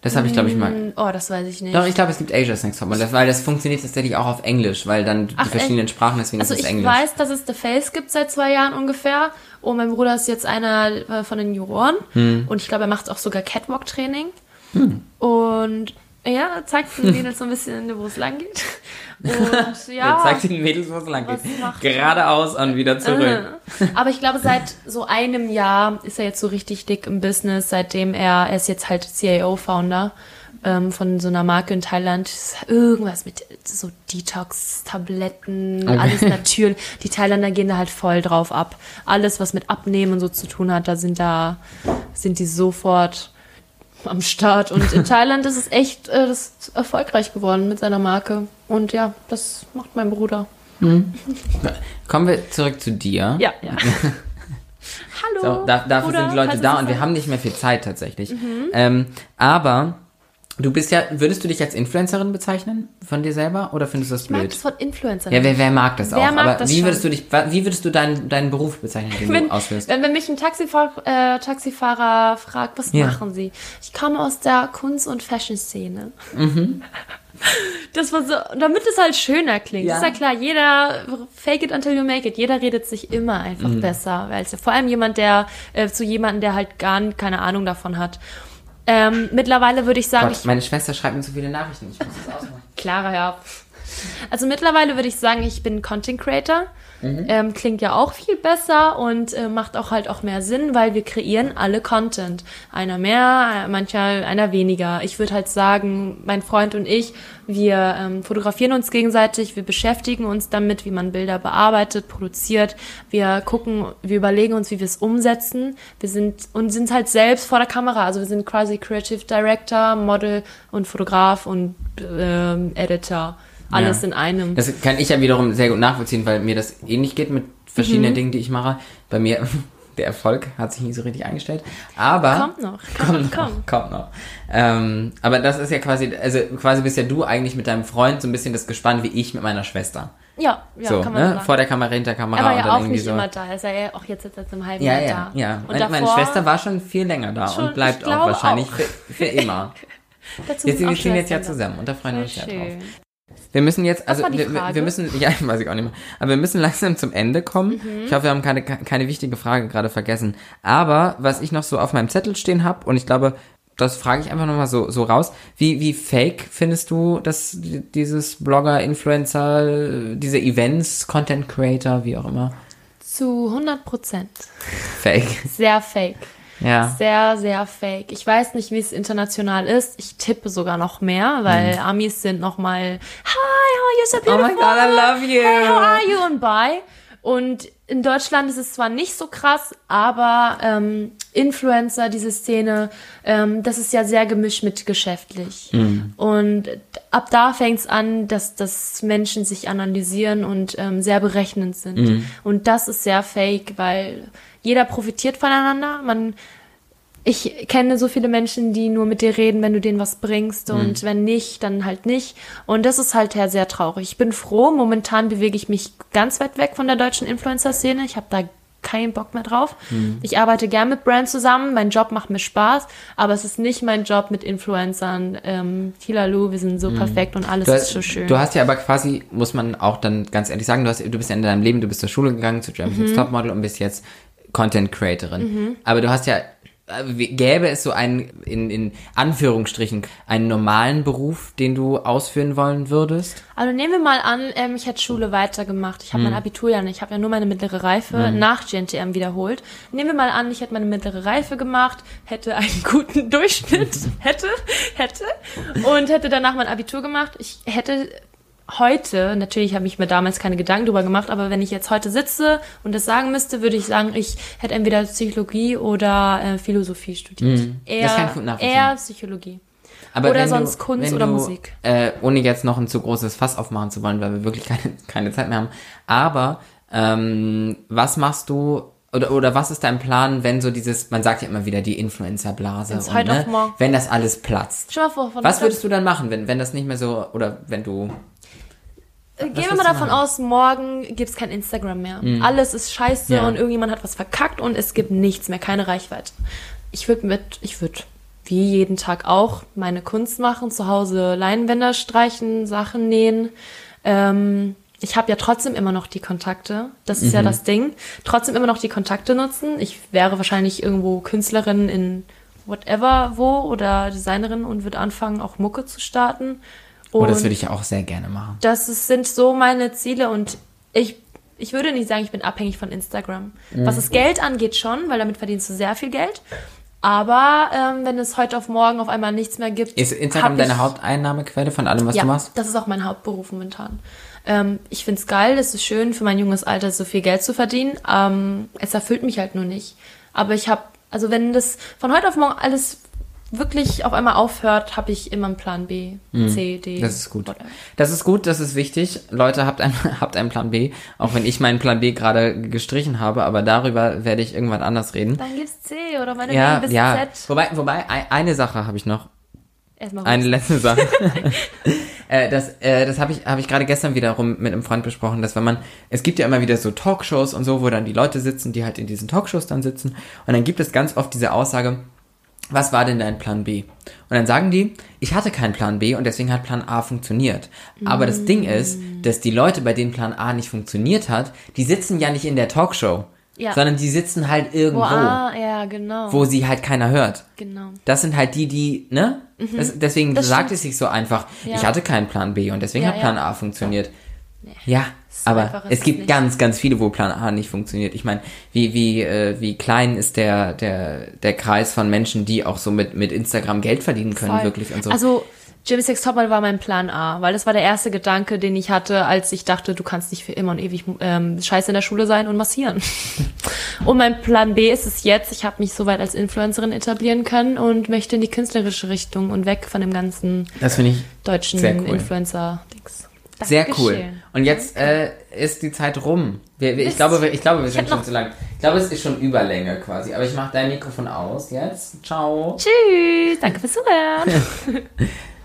[SPEAKER 2] Das habe ich, glaube ich, mal.
[SPEAKER 3] Oh, das weiß ich nicht.
[SPEAKER 2] Doch, ich glaube, es gibt Asia's Next Topmodel, das- weil das funktioniert tatsächlich auch auf Englisch, weil dann die
[SPEAKER 3] Ach,
[SPEAKER 2] verschiedenen
[SPEAKER 3] echt?
[SPEAKER 2] Sprachen, deswegen
[SPEAKER 3] Also
[SPEAKER 2] ist es
[SPEAKER 3] ich
[SPEAKER 2] Englisch.
[SPEAKER 3] weiß, dass es The Face gibt seit zwei Jahren ungefähr. Und mein Bruder ist jetzt einer äh, von den Juroren.
[SPEAKER 2] Hm.
[SPEAKER 3] Und ich glaube, er macht auch sogar Catwalk-Training. Und ja, zeigt den Mädels so ein bisschen, wo es lang geht. Und ja.
[SPEAKER 2] zeigt den Mädels, wo es lang geht.
[SPEAKER 3] Er?
[SPEAKER 2] Geradeaus und wieder zurück.
[SPEAKER 3] Aber ich glaube, seit so einem Jahr ist er jetzt so richtig dick im Business, seitdem er, er ist jetzt halt CAO-Founder ähm, von so einer Marke in Thailand. Irgendwas mit so Detox-Tabletten, alles natürlich. Die Thailänder gehen da halt voll drauf ab. Alles, was mit Abnehmen und so zu tun hat, da sind da, sind die sofort am Start. Und in Thailand ist es echt äh, das ist erfolgreich geworden mit seiner Marke. Und ja, das macht mein Bruder.
[SPEAKER 2] Kommen wir zurück zu dir.
[SPEAKER 3] Ja, ja. Hallo.
[SPEAKER 2] So, da, dafür
[SPEAKER 3] Bruder,
[SPEAKER 2] sind die Leute da und wir haben nicht mehr viel Zeit tatsächlich.
[SPEAKER 3] Mhm.
[SPEAKER 2] Ähm, aber du bist ja, würdest du dich als Influencerin bezeichnen von dir selber oder findest du das
[SPEAKER 3] Ich mag
[SPEAKER 2] blöd?
[SPEAKER 3] das Wort Influencer.
[SPEAKER 2] Ja, wer, wer mag das
[SPEAKER 3] Wer
[SPEAKER 2] auch?
[SPEAKER 3] mag
[SPEAKER 2] aber
[SPEAKER 3] das
[SPEAKER 2] wie
[SPEAKER 3] schon?
[SPEAKER 2] würdest du dich, wie würdest du deinen, deinen Beruf bezeichnen, den
[SPEAKER 3] wenn,
[SPEAKER 2] du ausführst?
[SPEAKER 3] wenn, wenn mich ein Taxifahr äh, Taxifahrer fragt, was
[SPEAKER 2] Ja.
[SPEAKER 3] machen Sie? Ich komme aus der Kunst- und Fashion-Szene.
[SPEAKER 2] Mhm.
[SPEAKER 3] Das war so, damit es halt schöner klingt.
[SPEAKER 2] Ja.
[SPEAKER 3] Ist ja klar, jeder, fake it until you make it, jeder redet sich immer einfach
[SPEAKER 2] Mhm.
[SPEAKER 3] besser. Weil es ja vor allem jemand, der, äh, zu jemandem, der halt gar keine Ahnung davon hat. Ähm, mittlerweile würde ich sagen,
[SPEAKER 2] Gott, meine Schwester schreibt mir so viele Nachrichten, ich muss das ausmachen.
[SPEAKER 3] Clara, ja. Also mittlerweile würde ich sagen, ich bin Content Creator. Ähm, klingt ja auch viel besser und äh, macht auch halt auch mehr Sinn, weil wir kreieren alle Content. Einer mehr, äh, mancher einer weniger. Ich würde halt sagen, mein Freund und ich, wir ähm, fotografieren uns gegenseitig, wir beschäftigen uns damit, wie man Bilder bearbeitet, produziert. Wir gucken, wir überlegen uns, wie wir es umsetzen. Wir sind und sind halt selbst vor der Kamera. Also wir sind quasi Creative Director, Model und Fotograf und ähm, Editor. Alles
[SPEAKER 2] Ja.
[SPEAKER 3] in einem.
[SPEAKER 2] Das kann ich ja wiederum sehr gut nachvollziehen, weil mir das ähnlich geht mit
[SPEAKER 3] Mhm.
[SPEAKER 2] verschiedenen Dingen, die ich mache. Bei mir, der Erfolg hat sich nicht so richtig eingestellt. Aber.
[SPEAKER 3] Kommt noch.
[SPEAKER 2] Kommt
[SPEAKER 3] Komm,
[SPEAKER 2] noch,
[SPEAKER 3] komm.
[SPEAKER 2] kommt noch. Ähm, aber das ist ja quasi, also quasi bist ja du eigentlich mit deinem Freund so ein bisschen das Gespann wie ich mit meiner Schwester.
[SPEAKER 3] Ja, ja,
[SPEAKER 2] so,
[SPEAKER 3] kann man
[SPEAKER 2] ne?
[SPEAKER 3] sagen.
[SPEAKER 2] Vor der Kamera, hinter der Kamera
[SPEAKER 3] er war ja auch nicht
[SPEAKER 2] so.
[SPEAKER 3] immer da. Er ist ja auch jetzt seit einem halben
[SPEAKER 2] Ja,
[SPEAKER 3] Jahr
[SPEAKER 2] ja,
[SPEAKER 3] da.
[SPEAKER 2] ja.
[SPEAKER 3] Und
[SPEAKER 2] Meine, meine Schwester war schon viel länger da
[SPEAKER 3] Schon,
[SPEAKER 2] und bleibt auch wahrscheinlich
[SPEAKER 3] auch.
[SPEAKER 2] Für, für immer.
[SPEAKER 3] dazu
[SPEAKER 2] Jetzt, wir stehen jetzt ja
[SPEAKER 3] Schwestern
[SPEAKER 2] zusammen und da freuen wir uns ja drauf. Wir müssen jetzt, also wir, wir- müssen, ja, weiß ich auch nicht mehr. Aber wir müssen langsam zum Ende kommen.
[SPEAKER 3] Mhm.
[SPEAKER 2] Ich hoffe, wir haben keine, keine wichtige Frage gerade vergessen. Aber was ich noch so auf meinem Zettel stehen habe, und ich glaube, das frage ich einfach nochmal so, so raus. Wie, wie fake findest du das, dieses Blogger, Influencer, diese Events, Content Creator, wie auch immer?
[SPEAKER 3] Zu 100 Prozent.
[SPEAKER 2] Fake.
[SPEAKER 3] Sehr fake.
[SPEAKER 2] Ja.
[SPEAKER 3] Sehr, sehr fake. Ich weiß nicht, wie es international ist. Ich tippe sogar noch mehr, weil Amis sind noch mal Hi, how are you so
[SPEAKER 2] Mhm. Oh
[SPEAKER 3] beautiful?
[SPEAKER 2] my God, I love you.
[SPEAKER 3] Hey, how are you? Und bye. Und in Deutschland ist es zwar nicht so krass, aber ähm, Influencer, diese Szene, ähm, das ist ja sehr gemischt mit geschäftlich.
[SPEAKER 2] Mhm.
[SPEAKER 3] Und ab da fängt es an, dass, dass Menschen sich analysieren und ähm, sehr berechnend sind.
[SPEAKER 2] Mhm.
[SPEAKER 3] Und das ist sehr fake, weil jeder profitiert voneinander. Man ich kenne so viele Menschen, die nur mit dir reden, wenn du denen was bringst
[SPEAKER 2] Mhm.
[SPEAKER 3] und wenn nicht, dann halt nicht. Und das ist halt ja sehr traurig. Ich bin froh, momentan bewege ich mich ganz weit weg von der deutschen Influencer-Szene. Ich habe da keinen Bock mehr drauf.
[SPEAKER 2] Mhm.
[SPEAKER 3] Ich arbeite gern mit Brands zusammen, mein Job macht mir Spaß, aber es ist nicht mein Job mit Influencern. Ähm, Hilalu, wir sind so perfekt und alles
[SPEAKER 2] Mhm. Du
[SPEAKER 3] ist
[SPEAKER 2] hast,
[SPEAKER 3] so schön.
[SPEAKER 2] du hast ja aber quasi, muss man auch dann ganz ehrlich sagen, du, hast, du bist ja in deinem Leben, du bist zur Schule gegangen, zu Germany's
[SPEAKER 3] Mhm.
[SPEAKER 2] Topmodel und bist jetzt Content Creatorin. Aber du hast ja, gäbe es so einen, in, in Anführungsstrichen, einen normalen Beruf, den du ausführen wollen würdest?
[SPEAKER 3] Also nehmen wir mal an, ähm, ich hätte Schule weitergemacht. Ich habe
[SPEAKER 2] Hm.
[SPEAKER 3] mein Abitur ja nicht. Ich habe ja nur meine mittlere Reife nach GNTM wiederholt. Nehmen wir mal an, ich hätte meine mittlere Reife gemacht, hätte einen guten Durchschnitt, hätte, hätte und hätte danach mein Abitur gemacht. Ich hätte heute, natürlich habe ich mir damals keine Gedanken drüber gemacht, aber wenn ich jetzt heute sitze und das sagen müsste, würde ich sagen, ich hätte entweder Psychologie oder äh, Philosophie studiert.
[SPEAKER 2] Das
[SPEAKER 3] Eher,
[SPEAKER 2] kann ich gut nachvollziehen.
[SPEAKER 3] eher Psychologie.
[SPEAKER 2] Aber
[SPEAKER 3] Oder sonst
[SPEAKER 2] du,
[SPEAKER 3] Kunst oder
[SPEAKER 2] du,
[SPEAKER 3] Musik.
[SPEAKER 2] Äh, ohne jetzt noch ein zu großes Fass aufmachen zu wollen, weil wir wirklich keine, keine Zeit mehr haben. Aber ähm, was machst du oder, oder was ist dein Plan, wenn so dieses, man sagt ja immer wieder die Influencer-Blase, und, ne, wenn das alles platzt.
[SPEAKER 3] Mal vor,
[SPEAKER 2] Was würdest du dann machen, wenn, wenn das nicht mehr so, oder wenn du,
[SPEAKER 3] Gehen
[SPEAKER 2] würdest
[SPEAKER 3] wir mal davon aus, morgen gibt's kein Instagram mehr. Alles ist scheiße
[SPEAKER 2] Ja.
[SPEAKER 3] und irgendjemand hat was verkackt und es gibt nichts mehr, keine Reichweite. Ich würde mit, ich würde wie jeden Tag auch meine Kunst machen, zu Hause Leinwänder streichen, Sachen nähen. Ähm, ich habe ja trotzdem immer noch die Kontakte. Das ist ja das Ding. Trotzdem immer noch die Kontakte nutzen. Ich wäre wahrscheinlich irgendwo Künstlerin in whatever wo oder Designerin und würde anfangen, auch Mucke zu starten.
[SPEAKER 2] Oh, das
[SPEAKER 3] Und-
[SPEAKER 2] würde ich ja auch sehr gerne machen.
[SPEAKER 3] das ist, sind so meine Ziele und ich, ich würde nicht sagen, ich bin abhängig von Instagram. Was
[SPEAKER 2] Mhm.
[SPEAKER 3] das Geld angeht schon, weil damit verdienst du sehr viel Geld. Aber ähm, wenn es heute auf morgen auf einmal nichts mehr gibt,
[SPEAKER 2] Ist Instagram
[SPEAKER 3] hab ich-
[SPEAKER 2] deine Haupteinnahmequelle von allem, was
[SPEAKER 3] ja,
[SPEAKER 2] du machst?
[SPEAKER 3] das ist auch mein Hauptberuf momentan. Ähm, ich find's geil, es ist schön für mein junges Alter so viel Geld zu verdienen. Ähm, es erfüllt mich halt nur nicht. Aber ich habe, also wenn das von heute auf morgen alles wirklich auf einmal aufhört, habe ich immer einen Plan B, C, D.
[SPEAKER 2] Mhm. Das ist gut.
[SPEAKER 3] whatever.
[SPEAKER 2] Das ist gut, das ist wichtig. Leute, habt, ein, habt einen Plan B, auch wenn ich meinen Plan B gerade gestrichen habe, aber darüber werde ich irgendwann anders reden.
[SPEAKER 3] Dann gibt's C oder meine
[SPEAKER 2] Ja,
[SPEAKER 3] bis
[SPEAKER 2] ja.
[SPEAKER 3] Z.
[SPEAKER 2] Wobei, wobei, ein- eine Sache habe ich noch.
[SPEAKER 3] Erstmal
[SPEAKER 2] Eine
[SPEAKER 3] Eine
[SPEAKER 2] letzte Sache. äh, das äh, das habe ich, hab ich gerade gestern wiederum mit einem Freund besprochen, dass wenn man, es gibt ja immer wieder so Talkshows und so, wo dann die Leute sitzen, die halt in diesen Talkshows dann sitzen. Und dann gibt es ganz oft diese Aussage, was war denn dein Plan B? Und dann sagen die, ich hatte keinen Plan B und deswegen hat Plan A funktioniert. Aber das Ding ist, dass die Leute, bei denen Plan A nicht funktioniert hat, die sitzen ja nicht in der Talkshow,
[SPEAKER 3] Ja.
[SPEAKER 2] sondern die sitzen halt irgendwo,
[SPEAKER 3] Wo, ah, ja, genau.
[SPEAKER 2] wo sie halt keiner hört.
[SPEAKER 3] genau.
[SPEAKER 2] Das sind halt die, die, ne? Das, deswegen
[SPEAKER 3] Mhm. Das
[SPEAKER 2] sagt
[SPEAKER 3] stimmt.
[SPEAKER 2] es sich so einfach.
[SPEAKER 3] Ja.
[SPEAKER 2] Ich hatte keinen Plan B und deswegen hat Plan. A funktioniert. Ja,
[SPEAKER 3] so einfach
[SPEAKER 2] aber es gibt
[SPEAKER 3] nicht.
[SPEAKER 2] ganz, ganz viele, wo Plan A nicht funktioniert. Ich meine, wie, wie, äh, wie klein ist der, der, der Kreis von Menschen, die auch so mit, mit Instagram Geld verdienen können,
[SPEAKER 3] Voll.
[SPEAKER 2] wirklich und so.
[SPEAKER 3] Also, Jimmy Six Topmodel war mein Plan A, weil das war der erste Gedanke, den ich hatte, als ich dachte, du kannst nicht für immer und ewig ähm, scheiße in der Schule sein und massieren. und mein Plan B ist es jetzt, ich habe mich soweit als Influencerin etablieren können und möchte in die künstlerische Richtung und weg von dem ganzen
[SPEAKER 2] das ich
[SPEAKER 3] deutschen
[SPEAKER 2] cool.
[SPEAKER 3] Influencer-Dings.
[SPEAKER 2] Sehr cool.
[SPEAKER 3] Dankeschön.
[SPEAKER 2] Und jetzt äh, ist die Zeit rum. Wir, wir, ich, glaube, wir, ich glaube, wir sind schon zu lang. Ich glaube, es ist schon Überlänge quasi. Aber ich mache dein Mikrofon aus jetzt. Ciao.
[SPEAKER 3] Tschüss, danke fürs Zuhören.